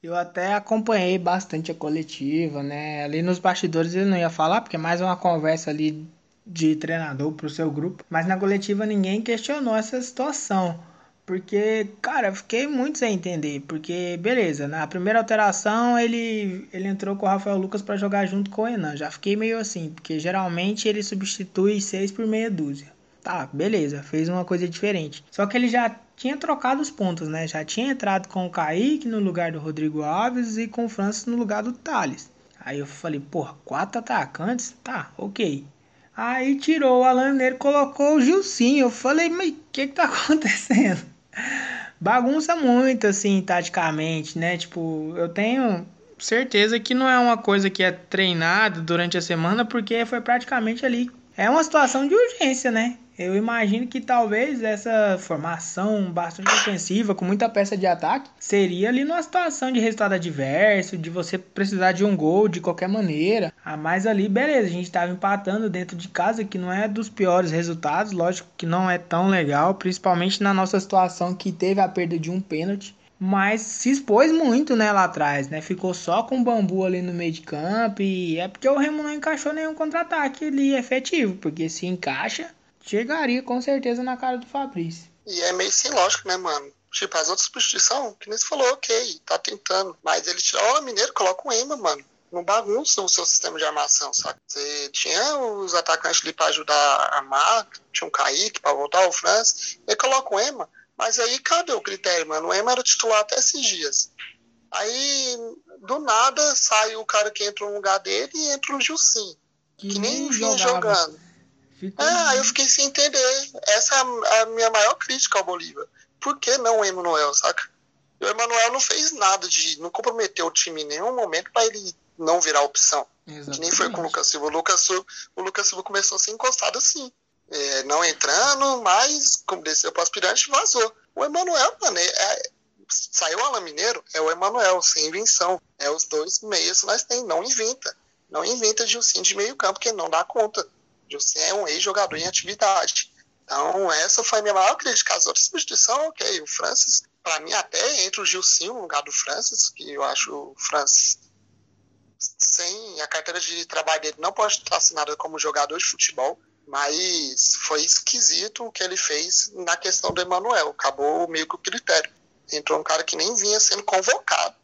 Eu até acompanhei bastante a coletiva, né? Ali nos bastidores ele não ia falar, porque é mais uma conversa ali de treinador pro seu grupo. Mas na coletiva ninguém questionou essa situação. Porque, cara, eu fiquei muito sem entender. Porque, beleza, na primeira alteração ele, ele entrou com o Rafael Lucas para jogar junto com o Enan. Já fiquei meio assim, porque geralmente ele substitui seis por meia dúzia. Tá, beleza, fez uma coisa diferente. Só que ele já tinha trocado os pontos, né? Já tinha entrado com o Kaique no lugar do Rodrigo Alves e com o Francis no lugar do Thales. Aí eu falei, porra, quatro atacantes? Tá, ok. Aí tirou o Alan Mineiro colocou o Gilcinho. Eu falei, mas o que que tá acontecendo? Bagunça muito, assim, taticamente, né? Tipo, eu tenho certeza que não é uma coisa que é treinada durante a semana, porque foi praticamente ali. É uma situação de urgência, né? Eu imagino que talvez essa formação bastante ofensiva, com muita peça de ataque, seria ali numa situação de resultado adverso, de você precisar de um gol de qualquer maneira. Ah, mas ali, beleza, a gente estava empatando dentro de casa, que não é dos piores resultados, lógico que não é tão legal, principalmente na nossa situação que teve a perda de um pênalti. Mas se expôs muito, né, lá atrás, né? Ficou só com bambu ali no meio de campo e é porque o Remo não encaixou nenhum contra-ataque ali efetivo, porque se encaixa, chegaria com certeza na cara do Fabrício. E é meio sem lógico, né, mano? Tipo, as outras substituições, que nem você falou, ok, tá tentando. Mas ele tirou o Mineiro, coloca o Ema, mano. Não bagunça o seu sistema de armação, sabe? Você tinha os atacantes ali pra ajudar a armar, tinha um Kaique pra voltar, o Franz, ele coloca o Ema. Mas aí cadê o critério, mano? O Ema era titular até esses dias. Aí, do nada, sai o cara que entra no lugar dele e entra o Gilcinho, que, nem vinha jogando. Ficou... Aí eu fiquei sem entender. Essa é a, minha maior crítica ao Bolívar. Por que não o Emanuel, saca? O Emanuel não fez nada de. não comprometeu o time em nenhum momento para ele não virar opção. Exatamente. Que nem foi com o Lucas Silva. O Lucas Silva, o Lucas Silva começou a ser encostado assim. É, não entrando, mas como desceu para aspirante, vazou. O Emanuel, mano, é, é, saiu o Alan Mineiro, é o Emanuel, sem invenção. É os dois meios que nós temos, não inventa. Não inventa Gilcinho de meio campo, porque não dá conta. Gilcinho é um ex-jogador em atividade. Então, essa foi a minha maior crítica. As outras substituições, ok. O Francis, para mim, até entre o Gilcinho no lugar do Francis, que eu acho o Francis sem a carteira de trabalho dele não pode estar assinada como jogador de futebol, mas foi esquisito o que ele fez na questão do Emanuel. Acabou meio que o critério. Entrou um cara que nem vinha sendo convocado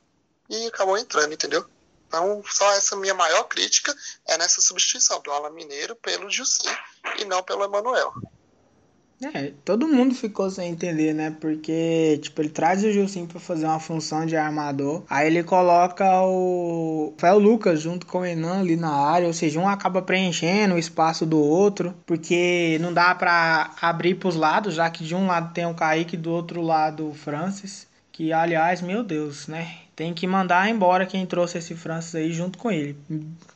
e acabou entrando, entendeu? Então, só essa minha maior crítica é nessa substituição do Alan Mineiro pelo Jussi e não pelo Emanuel. É, todo mundo ficou sem entender, né? Porque, tipo, ele traz o Gilcinho pra fazer uma função de armador. Aí ele coloca o Rafael Lucas junto com o Enan ali na área. Ou seja, um acaba preenchendo o espaço do outro. Porque não dá pra abrir pros lados, já que de um lado tem o Kaique e do outro lado o Francis. Que, aliás, meu Deus, né? Tem que mandar embora quem trouxe esse Francis aí junto com ele.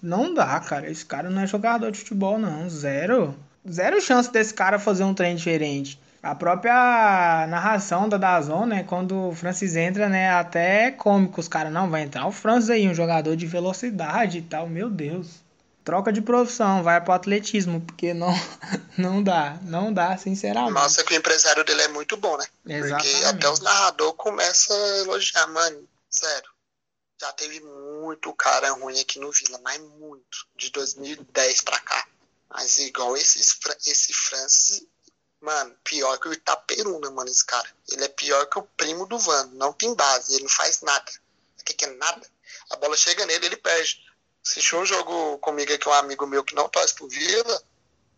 Não dá, cara. Esse cara não é jogador de futebol, não. Zero zero chance desse cara fazer um trem diferente. A própria narração da Dazon, né, quando o Francis entra, né, até é cômico, os caras, não, vai entrar o Francis aí, um jogador de velocidade e tal, meu Deus. Troca de profissão, vai pro atletismo, porque não, não dá, não dá, sinceramente. Nossa, que o empresário dele é muito bom, né? Exatamente. Porque até os narradores começam a elogiar, mano, sério. Já teve muito cara ruim aqui no Vila, mas muito, de 2010 pra cá. Mas igual esse, esse Francis, mano, pior que o Itaperuna, mano, esse cara. Ele é pior que o primo do Vando. Não tem base, ele não faz nada. O que, que é nada? A bola chega nele, ele perde. Assistiu um jogo comigo aqui, um amigo meu que não torce pro Vila.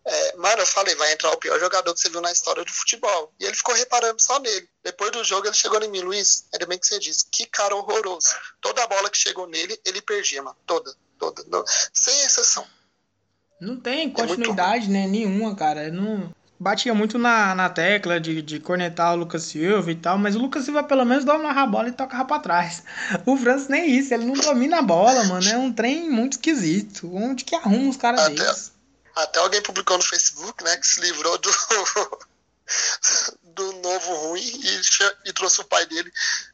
É, mano, eu falei, vai entrar o pior jogador que você viu na história do futebol. E ele ficou reparando só nele. Depois do jogo, ele chegou em mim, Luiz, ainda bem que você disse, que cara horroroso. Toda a bola que chegou nele, ele perdia, mano. Toda, toda. Não, sem exceção. Não tem continuidade, é né? Nenhuma, cara. Não batia muito na, na tecla de, de cornetar o Lucas Silva e tal, mas o Lucas Silva pelo menos dá uma bola e toca pra trás. O Francis nem isso, ele não domina a bola, mano. É um trem muito esquisito. Onde que arruma os caras até, Até alguém publicou no Facebook, né, que se livrou do, do novo ruim e, e trouxe o pai dele.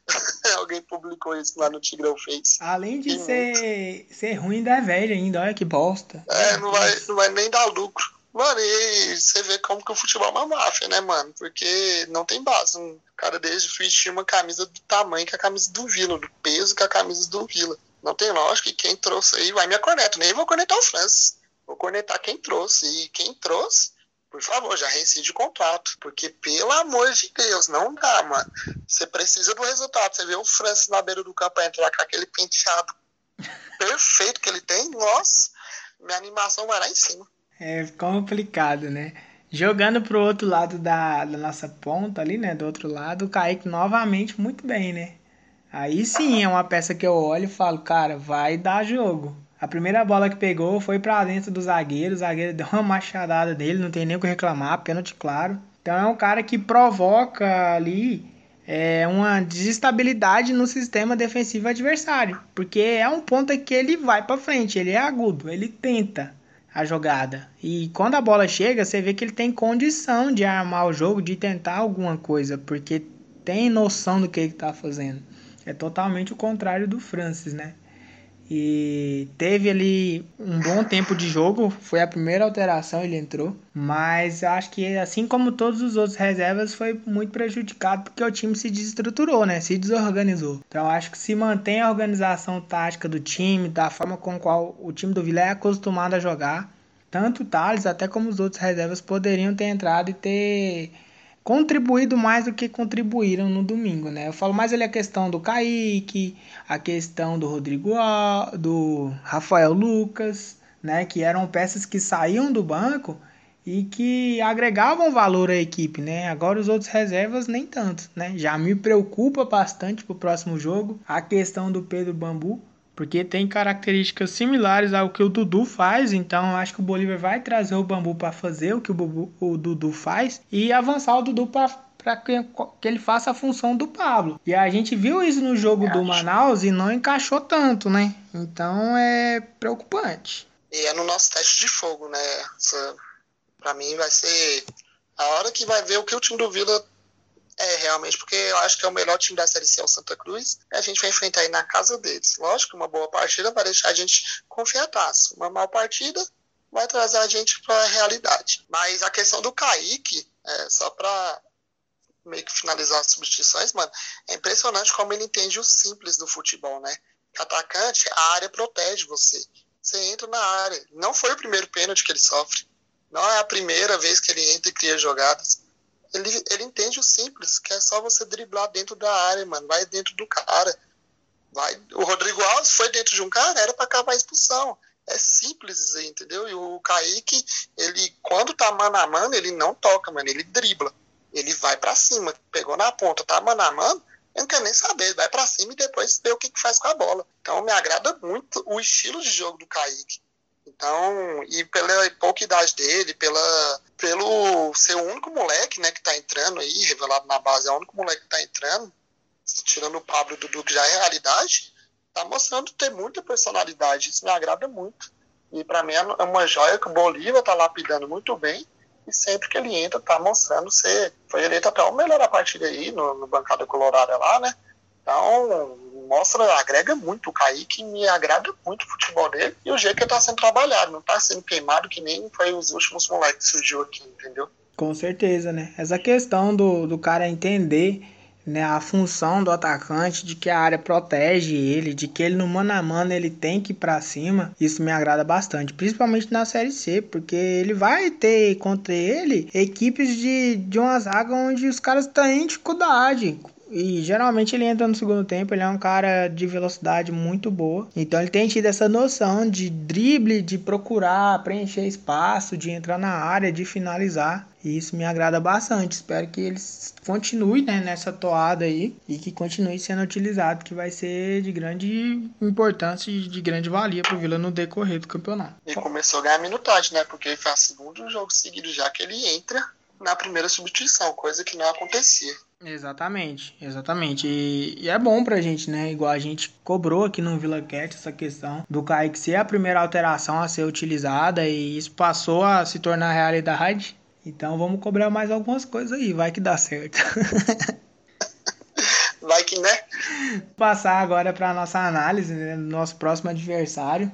alguém publicou isso lá no Tigrão Face. Além de ser, ser ruim da velha ainda, olha que bosta. É, não vai, não vai nem dar lucro. Mano, e você vê como que o futebol é uma máfia, né, mano? Porque não tem base. Um cara desde vestir uma camisa do tamanho que a camisa do Vila, do peso que a camisa do Vila. Não tem lógica que quem trouxe aí vai me cornetar. Nem vou cornetar o Francis. Vou cornetar quem trouxe. E quem trouxe por favor, já rescinde o contrato. Porque, pelo amor de Deus, não dá, mano. Você precisa do resultado. Você vê o Francis na beira do campo entrar com aquele penteado perfeito que ele tem, nossa, minha animação vai lá em cima. É complicado, né? Jogando pro outro lado da, da nossa ponta ali, né? Do outro lado, o Kaique novamente muito bem, né? Aí sim é uma peça que eu olho e falo, cara, vai dar jogo. A primeira bola que pegou foi para dentro do zagueiro, o zagueiro deu uma machadada dele, não tem nem o que reclamar, pênalti claro. Então é um cara que provoca ali é, uma desestabilidade no sistema defensivo adversário, porque é um ponto que ele vai para frente, ele é agudo, ele tenta a jogada. E quando a bola chega, você vê que ele tem condição de armar o jogo, de tentar alguma coisa, porque tem noção do que ele está fazendo. É totalmente o contrário do Francis, né? E teve ali um bom tempo de jogo, foi a primeira alteração, ele entrou. Mas acho que, assim como todos os outros reservas, foi muito prejudicado porque o time se desestruturou, né? Se desorganizou. Então acho que se mantém a organização tática do time, da forma com qual o time do Vila é acostumado a jogar. Tanto o Thales, até como os outros reservas, poderiam ter entrado e ter contribuído mais do que contribuíram no domingo, né? Eu falo mais ali a questão do Kaique, a questão do Rodrigo, do Rafael Lucas, né? Que eram peças que saíam do banco e que agregavam valor à equipe, né? Agora os outros reservas nem tanto, né? Já me preocupa bastante pro próximo jogo a questão do Pedro Bambu, porque tem características similares ao que o Dudu faz, então acho que o Bolívar vai trazer o Bambu para fazer o que o, Bubu, o Dudu faz e avançar o Dudu para que, que ele faça a função do Pablo. E a gente viu isso no jogo do Manaus e não encaixou tanto, né? Então é preocupante. E é no nosso teste de fogo, né? Para mim vai ser a hora que vai ver o que o time do Vila É, realmente, porque eu acho que é o melhor time da Série C é o Santa Cruz. A gente vai enfrentar aí na casa deles. Lógico uma boa partida vai deixar a gente confiataço. Uma mal partida vai trazer a gente para a realidade. Mas a questão do Kaique, é, só para meio que finalizar as substituições, mano, é impressionante como ele entende o simples do futebol, né? Atacante, a área protege você. Você entra na área. Não foi o primeiro pênalti que ele sofre. Não é a primeira vez que ele entra e cria jogadas. Ele, ele entende o simples, que é só você driblar dentro da área, mano. Vai dentro do cara. Vai. O Rodrigo Alves foi dentro de um cara, era para acabar a expulsão. É simples entendeu? E o Kaique, ele, quando tá mano a mano, ele não toca, mano. Ele dribla. Ele vai para cima. Pegou na ponta, tá mano a mano, eu não quero nem saber. Vai para cima e depois vê o que, que faz com a bola. Então me agrada muito o estilo de jogo do Kaique. Então, e pela pouca idade dele, pela, pelo ser o único moleque né, que tá entrando aí, revelado na base, é o único moleque que tá entrando, tirando o Pablo e o Dudu, que já é realidade, tá mostrando ter muita personalidade. Isso me agrada muito. E para mim é uma joia que o Bolívar tá lapidando muito bem e sempre que ele entra tá mostrando ser. Foi eleito até o melhor a partida aí no, no Bancada Colorada lá, né? Então, mostra, agrega muito. O Kaique me agrada muito o futebol dele e o jeito que ele tá sendo trabalhado. Não tá sendo queimado que nem foi os últimos moleques que surgiu aqui, entendeu? Com certeza, né? Essa questão do, do cara entender né, a função do atacante, de que a área protege ele, de que ele no mano a mano ele tem que ir pra cima, isso me agrada bastante, principalmente na Série C, porque ele vai ter contra ele equipes de, de uma zaga onde os caras em dificuldade, e geralmente ele entra no segundo tempo, ele é um cara de velocidade muito boa. Então ele tem tido essa noção de drible, de procurar preencher espaço, de entrar na área, de finalizar. E isso me agrada bastante. Espero que eles continuem né, nessa toada aí e que continue sendo utilizado, que vai ser de grande importância e de grande valia para o Vila no decorrer do campeonato. E começou a ganhar minutagem, né? Porque faz segundo jogo seguido já que ele entra na primeira substituição, coisa que não acontecia. Exatamente, exatamente. E, e, é bom pra gente, né? Igual a gente cobrou aqui no Vila Cat essa questão do Kaique ser a primeira alteração a ser utilizada e isso passou a se tornar realidade. Então vamos cobrar mais algumas coisas aí, vai que dá certo. vai que, né? Passar agora para nossa análise, né? Nosso próximo adversário.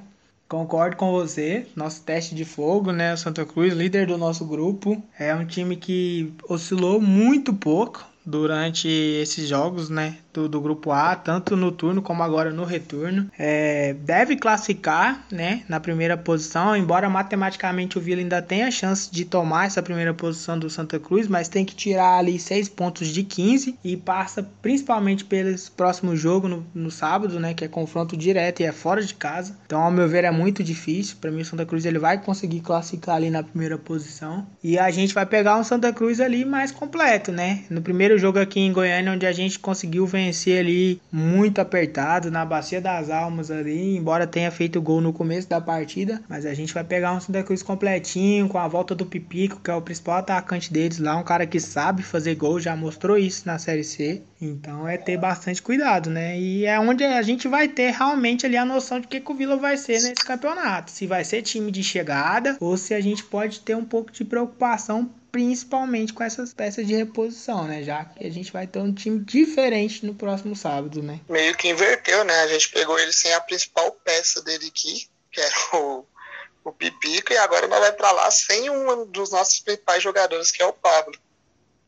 Concordo com você, nosso teste de fogo, né? O Santa Cruz, líder do nosso grupo, é um time que oscilou muito pouco durante esses jogos, né? do, do grupo A, tanto no turno como agora no retorno. É, deve classificar né, na primeira posição, embora matematicamente o Vila ainda tenha chance de tomar essa primeira posição do Santa Cruz, mas tem que tirar ali 6 pontos de 15 e passa principalmente pelo próximo jogo no, no sábado, né, que é confronto direto e é fora de casa. Então, ao meu ver, é muito difícil. Para mim, o Santa Cruz ele vai conseguir classificar ali na primeira posição e a gente vai pegar um Santa Cruz ali mais completo, né? No primeiro jogo aqui em Goiânia, onde a gente conseguiu vencer vencer ali muito apertado na bacia das almas ali, embora tenha feito gol no começo da partida, mas a gente vai pegar um Santa Cruz completinho com a volta do Pipico, que é o principal atacante deles lá, um cara que sabe fazer gol, já mostrou isso na Série C. Então é ter bastante cuidado, né? E é onde a gente vai ter realmente ali a noção de que, que o Vila vai ser nesse campeonato. Se vai ser time de chegada ou se a gente pode ter um pouco de preocupação principalmente com essas peças de reposição, né? Já que a gente vai ter um time diferente no próximo sábado, né? Meio que inverteu, né? A gente pegou ele sem a principal peça dele aqui, que era o, o Pipico, e agora nós vai para lá sem um dos nossos principais jogadores, que é o Pablo.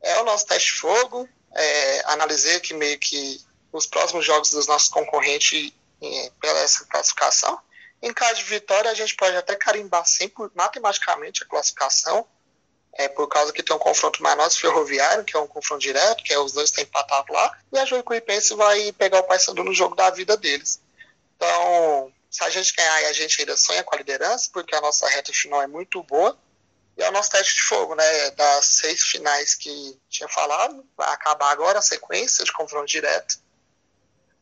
É o nosso teste de fogo. É, analisei aqui meio que os próximos jogos dos nossos concorrentes é, pela essa classificação. Em caso de vitória, a gente pode até carimbar sempre matematicamente a classificação é por causa que tem um confronto nosso ferroviário, que é um confronto direto, que é os dois têm empatado lá, e a Juicuipense vai pegar o Paysandu no jogo da vida deles. Então, se a gente ganhar, a gente ainda sonha com a liderança, porque a nossa reta final é muito boa, e é o nosso teste de fogo, né? Das seis finais que tinha falado, vai acabar agora a sequência de confronto direto.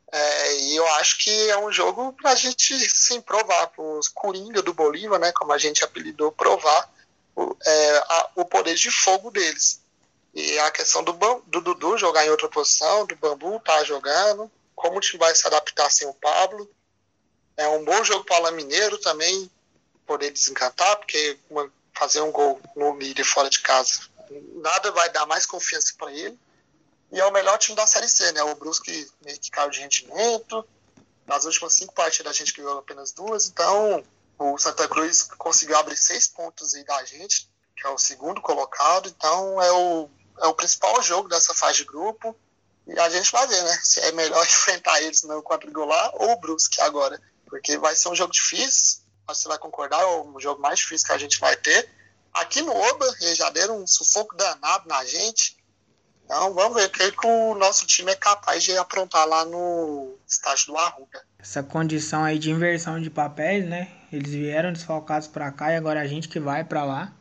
É, e eu acho que é um jogo para a gente sim provar, para os Coringa do Bolívar, né? Como a gente apelidou, provar o, é, a, o poder de fogo deles. E a questão do, do Dudu jogar em outra posição, do Bambu tá jogando, como o time vai se adaptar sem o Pablo. É um bom jogo para o Mineiro também, poder desencantar, porque uma, fazer um gol no líder fora de casa, nada vai dar mais confiança para ele. e é o melhor time da Série C, né? O Brusque meio que caiu de rendimento. Nas últimas cinco partidas a gente ganhou apenas duas, então o Santa Cruz conseguiu abrir seis pontos aí da gente, que é o segundo colocado, então é o, é o principal jogo dessa fase de grupo. E a gente vai ver, né? Se é melhor enfrentar eles no quadrangular ou o Brusque agora. Porque vai ser um jogo difícil, você vai concordar, é o jogo mais difícil que a gente vai ter. Aqui no Oba, eles já deram um sufoco danado na gente. Então vamos ver o que, que o nosso time é capaz de aprontar lá no estádio do Arruda. Essa condição aí de inversão de papéis, né? Eles vieram desfalcados para cá e agora a gente que vai para lá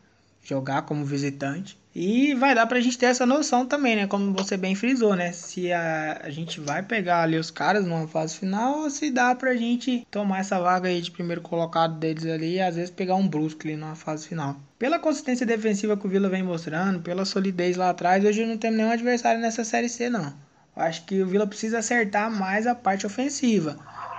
jogar como visitante. E vai dar pra gente ter essa noção também, né? Como você bem frisou, né? Se a, a gente vai pegar ali os caras numa fase final ou se dá pra gente tomar essa vaga aí de primeiro colocado deles ali e às vezes pegar um Brusque ali numa fase final. Pela consistência defensiva que o Vila vem mostrando, pela solidez lá atrás, hoje não temos nenhum adversário nessa Série C, não. Eu acho que o Vila precisa acertar mais a parte ofensiva.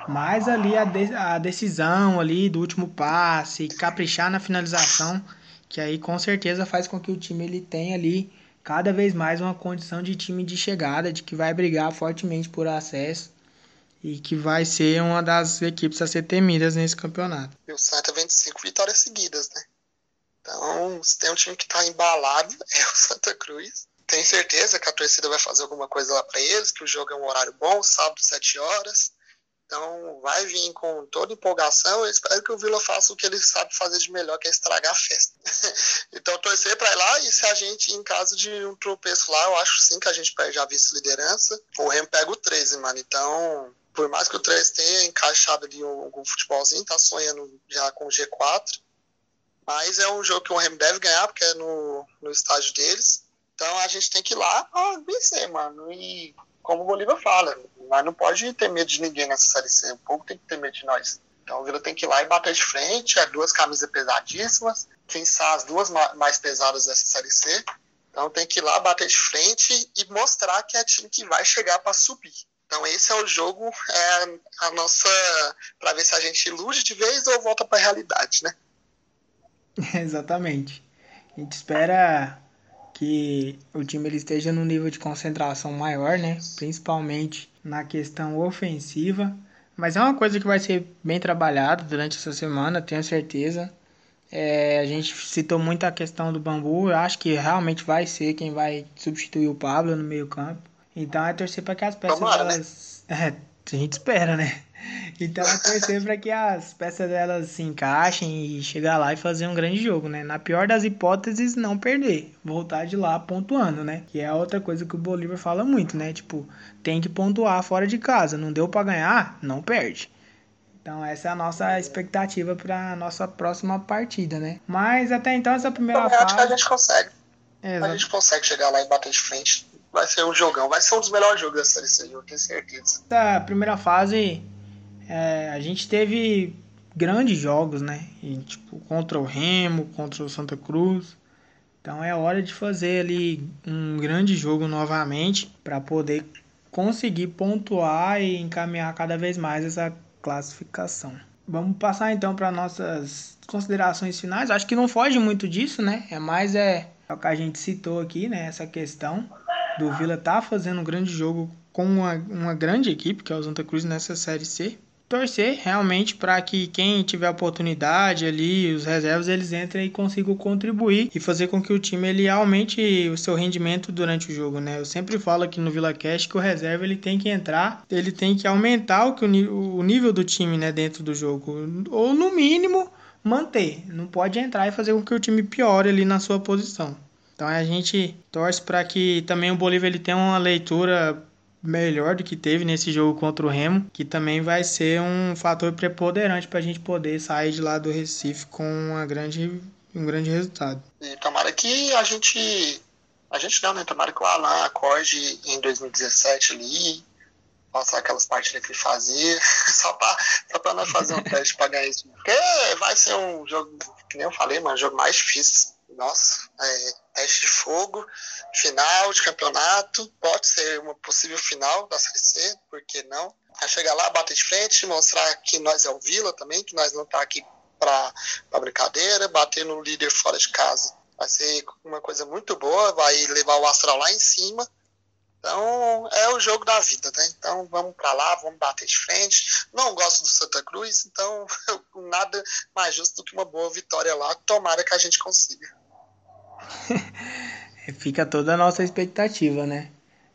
Mais ali a, de, a decisão ali do último passe, caprichar na finalização que aí com certeza faz com que o time ele tenha ali cada vez mais uma condição de time de chegada, de que vai brigar fortemente por acesso e que vai ser uma das equipes a ser temidas nesse campeonato. E o Santa vem de cinco vitórias seguidas, né? Então, se tem um time que está embalado, é o Santa Cruz. Tenho certeza que a torcida vai fazer alguma coisa lá para eles, que o jogo é um horário bom, sábado, 7 horas. Então vai vir com toda empolgação. Eu espero que o Vila faça o que ele sabe fazer de melhor, que é estragar a festa. então torcer para ir lá e se a gente, em caso de um tropeço lá, eu acho sim que a gente perde a vice-liderança. O Remo pega o 13, mano. Então, por mais que o 13 tenha encaixado ali algum futebolzinho, tá sonhando já com o G4. Mas é um jogo que o Remo deve ganhar, porque é no, no estádio deles. Então a gente tem que ir lá vencer, mano. E como o Bolívar fala, nós não pode ter medo de ninguém nessa Série C, o povo tem que ter medo de nós. Então o Vila tem que ir lá e bater de frente, é duas camisas pesadíssimas, quem sabe as duas mais pesadas dessa Série C. Então tem que ir lá bater de frente e mostrar que é time que vai chegar para subir. Então esse é o jogo, é a nossa para ver se a gente ilude de vez ou volta para a realidade, né? Exatamente. A gente espera que o time ele esteja num nível de concentração maior, né? Principalmente na questão ofensiva. Mas é uma coisa que vai ser bem trabalhada durante essa semana, tenho certeza. É, a gente citou muito a questão do Bambu. Eu acho que realmente vai ser quem vai substituir o Pablo no meio campo. Então é torcer para que as peças Tomara, né? elas... né? É, a gente espera, né? Então é torcer para que as peças delas se encaixem e chegar lá e fazer um grande jogo, né? Na pior das hipóteses, não perder. Voltar de lá pontuando, né? Que é outra coisa que o Bolívar fala muito, né? Tipo, tem que pontuar fora de casa. Não deu para ganhar, não perde. Então essa é a nossa expectativa para nossa próxima partida, né? Mas até então essa primeira eu fase... a gente consegue. Exato. A gente consegue chegar lá e bater de frente. Vai ser um jogão. Vai ser um dos melhores jogos da Série C, eu tenho certeza. Essa primeira fase é, a gente teve grandes jogos, né? E, tipo, contra o Remo, contra o Santa Cruz. Então é hora de fazer ali um grande jogo novamente para poder conseguir pontuar e encaminhar cada vez mais essa classificação. Vamos passar então para nossas considerações finais. Acho que não foge muito disso, né? É mais é, é o que a gente citou aqui, né? Essa questão do Vila tá fazendo um grande jogo com uma, uma grande equipe, que é o Santa Cruz nessa Série C torcer realmente para que quem tiver oportunidade ali, os reservas, eles entrem e consigam contribuir e fazer com que o time ele aumente o seu rendimento durante o jogo, né? Eu sempre falo aqui no Vila Cash que o reserva ele tem que entrar, ele tem que aumentar o, que o, o nível do time, né, dentro do jogo, ou no mínimo manter, não pode entrar e fazer com que o time piore ali na sua posição. Então a gente torce para que também o Bolívar ele tenha uma leitura melhor do que teve nesse jogo contra o Remo, que também vai ser um fator preponderante para a gente poder sair de lá do Recife com uma grande, um grande resultado. E tomara que a gente. A gente não, né? Tomara que o Alan acorde em 2017 ali, passar aquelas partidas que ele fazia, só para só pra nós fazer um teste para ganhar isso. Porque vai ser um jogo, que nem eu falei, mano, um jogo mais difícil. Nossa, é, teste de fogo, final de campeonato, pode ser uma possível final da Série C, por que não? A chegar lá, bater de frente, mostrar que nós é o Vila também, que nós não tá aqui para brincadeira, bater no líder fora de casa. Vai ser uma coisa muito boa, vai levar o Astral lá em cima. Então, é o jogo da vida, né? Então, vamos para lá, vamos bater de frente. Não gosto do Santa Cruz, então, nada mais justo do que uma boa vitória lá. Tomara que a gente consiga. Fica toda a nossa expectativa, né?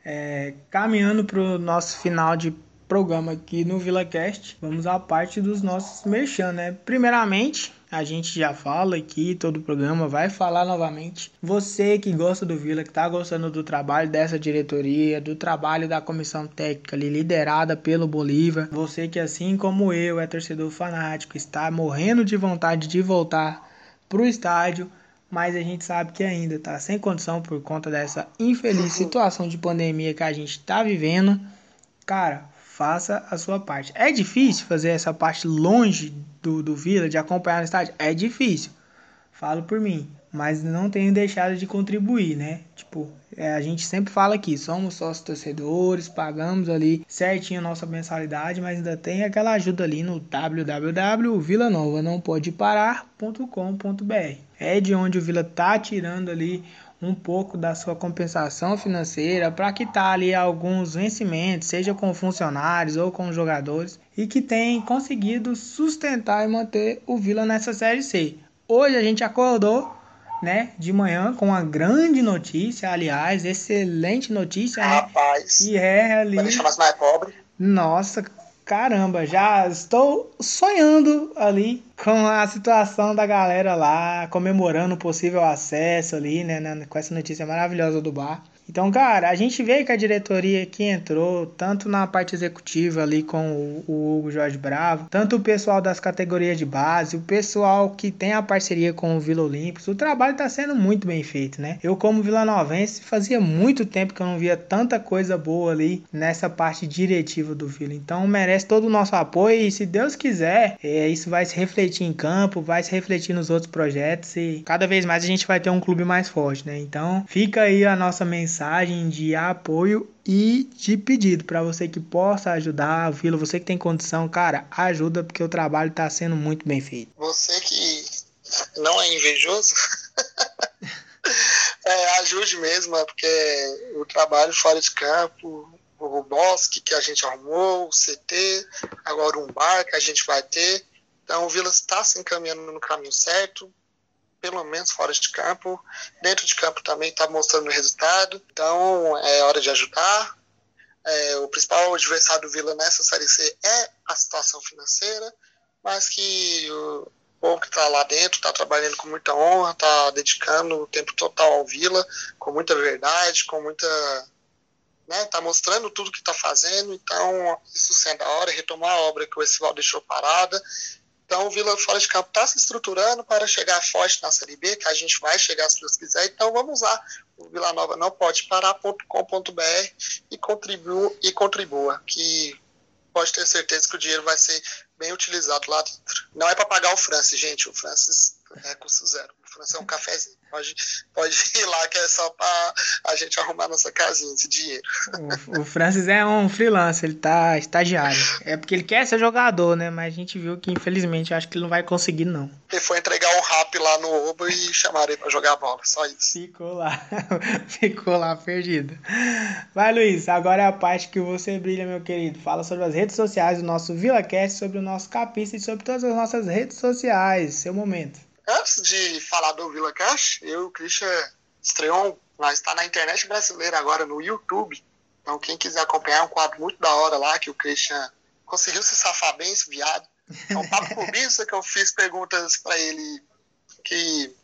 É, caminhando para o nosso final de programa aqui no VilaCast, vamos à parte dos nossos merchan, né? Primeiramente, a gente já fala aqui, todo o programa vai falar novamente. Você que gosta do Vila, que está gostando do trabalho dessa diretoria, do trabalho da comissão técnica ali, liderada pelo Bolívar, você que assim como eu é torcedor fanático, está morrendo de vontade de voltar para o estádio, mas a gente sabe que ainda está sem condição por conta dessa infeliz situação de pandemia que a gente está vivendo. Cara, faça a sua parte. É difícil fazer essa parte longe do, do Vila, de acompanhar no estádio? É difícil. Falo por mim. Mas não tenho deixado de contribuir, né? Tipo, é, a gente sempre fala aqui, somos sócios torcedores, pagamos ali certinho nossa mensalidade, mas ainda tem aquela ajuda ali no www.vilanova.com.br. É de onde o Vila tá tirando ali um pouco da sua compensação financeira para quitar ali alguns vencimentos, seja com funcionários ou com jogadores, e que tem conseguido sustentar e manter o Vila nessa Série C. Hoje a gente acordou, né, de manhã com uma grande notícia, aliás, excelente notícia, né? Rapaz. E é ali. deixar mais pobre. Nossa, caramba, já estou sonhando ali com a situação da galera lá, comemorando o possível acesso ali, né, né, com essa notícia maravilhosa do bar. Então, cara, a gente vê que a diretoria que entrou, tanto na parte executiva ali com o, Hugo Jorge Bravo, tanto o pessoal das categorias de base, o pessoal que tem a parceria com o Vila Olímpicos, o trabalho está sendo muito bem feito, né? Eu, como Vila Novense, fazia muito tempo que eu não via tanta coisa boa ali nessa parte diretiva do Vila. Então, merece todo o nosso apoio e, se Deus quiser, é, isso vai se refletir em campo, vai se refletir nos outros projetos e cada vez mais a gente vai ter um clube mais forte, né? Então, fica aí a nossa mensagem mensagem de apoio e de pedido para você que possa ajudar Vila, você que tem condição, cara, ajuda porque o trabalho está sendo muito bem feito. Você que não é invejoso, é, ajude mesmo, é porque o trabalho fora de campo, o bosque que a gente arrumou, o CT, agora um bar que a gente vai ter. Então o Vila está se encaminhando no caminho certo pelo menos fora de campo. Dentro de campo também está mostrando resultado. Então é hora de ajudar. É, o principal adversário do Vila nessa Série C é a situação financeira, mas que o povo que está lá dentro está trabalhando com muita honra, está dedicando o tempo total ao Vila, com muita verdade, com muita. Né, tá mostrando tudo que está fazendo, então isso sendo a hora, retomar a obra que o Essival deixou parada então, o Vila Fora de Campo está se estruturando para chegar forte na Série B, que a gente vai chegar se Deus quiser. Então, vamos lá. O Vila Nova não pode parar.com.br e contribua, e contribua, que pode ter certeza que o dinheiro vai ser bem utilizado lá dentro. Não é para pagar o Francis, gente. O Francis é custo zero. O Francis é um cafezinho. Pode, pode ir lá que é só para a gente arrumar nossa casinha, esse dinheiro. O, o Francis é um freelancer, ele tá estagiário. É porque ele quer ser jogador, né? Mas a gente viu que infelizmente acho que ele não vai conseguir, não. Ele foi entregar um rap lá no Oba e chamaram ele para jogar bola, só isso. Ficou lá, ficou lá perdido. Vai, Luiz, agora é a parte que você brilha, meu querido. Fala sobre as redes sociais do nosso VilaCast, sobre o nosso Capista e sobre todas as nossas redes sociais. Seu momento. Antes de falar do Vila Cash, eu e o Christian estreou, nós está na internet brasileira agora no YouTube. Então quem quiser acompanhar é um quadro muito da hora lá que o Christian conseguiu se safar bem, esse viado. É um papo clubista que eu fiz perguntas para ele que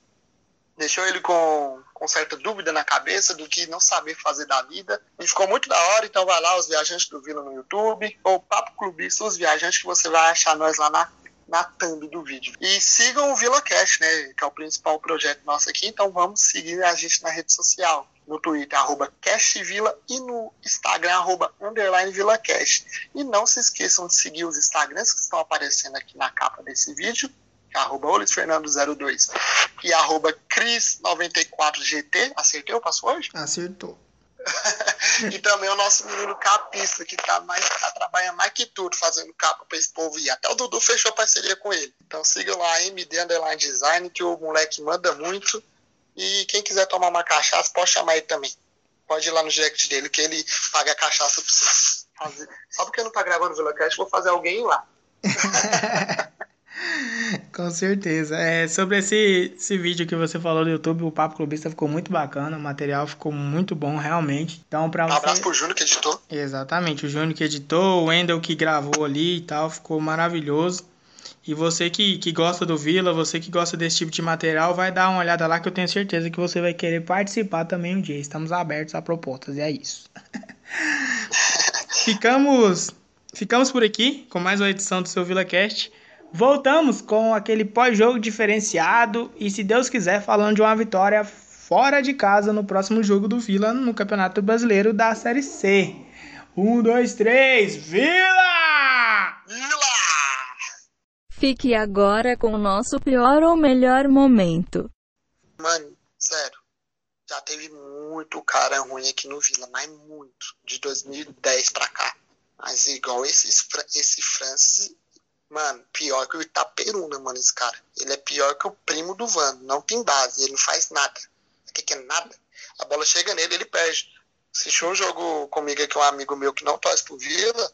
deixou ele com, com certa dúvida na cabeça do que não saber fazer da vida. E ficou muito da hora, então vai lá, os viajantes do Vila no YouTube, ou Papo Clubista, os viajantes que você vai achar nós lá na na thumb do vídeo. E sigam o VilaCast, né, que é o principal projeto nosso aqui, então vamos seguir a gente na rede social. No Twitter, arroba CastVila e no Instagram, arroba underline VilaCast. E não se esqueçam de seguir os Instagrams que estão aparecendo aqui na capa desse vídeo, é arroba Fernando02 e arroba Cris94GT. Acertei o password? Acertou. e também o nosso menino capista, que tá, mais, tá trabalhando mais que tudo, fazendo capa pra esse povo. E até o Dudu fechou parceria com ele. Então siga lá, MD Underline Design, que o moleque manda muito. E quem quiser tomar uma cachaça, pode chamar ele também. Pode ir lá no direct dele que ele paga a cachaça pra você. Fazer. Só porque não tá gravando o VilaCast, vou fazer alguém ir lá. Com certeza. É, sobre esse, esse vídeo que você falou do YouTube, o Papo Clubista ficou muito bacana, o material ficou muito bom, realmente. Então, para Um você... abraço pro Júnior que editou. Exatamente, o Júnior que editou, o Wendel que gravou ali e tal, ficou maravilhoso. E você que, que gosta do Vila, você que gosta desse tipo de material, vai dar uma olhada lá que eu tenho certeza que você vai querer participar também um dia. Estamos abertos a propostas, e é isso. ficamos, ficamos por aqui com mais uma edição do seu VilaCast. Voltamos com aquele pós-jogo diferenciado e, se Deus quiser, falando de uma vitória fora de casa no próximo jogo do Vila no Campeonato Brasileiro da Série C. Um, dois, três, Vila! Vila! Fique agora com o nosso pior ou melhor momento. Mano, sério. Já teve muito cara ruim aqui no Vila, mas muito. De 2010 pra cá. Mas igual esse, esse Francis, mano, pior que o Itaperuna, mano, esse cara. Ele é pior que o primo do Vando. Não tem base, ele não faz nada. O que, que é nada? A bola chega nele, ele perde. Assistiu um jogo comigo aqui, um amigo meu que não torce pro Vila.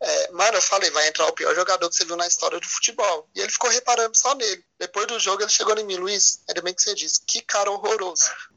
É, mano, eu falei, vai entrar o pior jogador que você viu na história do futebol. E ele ficou reparando só nele. Depois do jogo, ele chegou em mim, Luiz, ainda bem que você disse, que cara horroroso.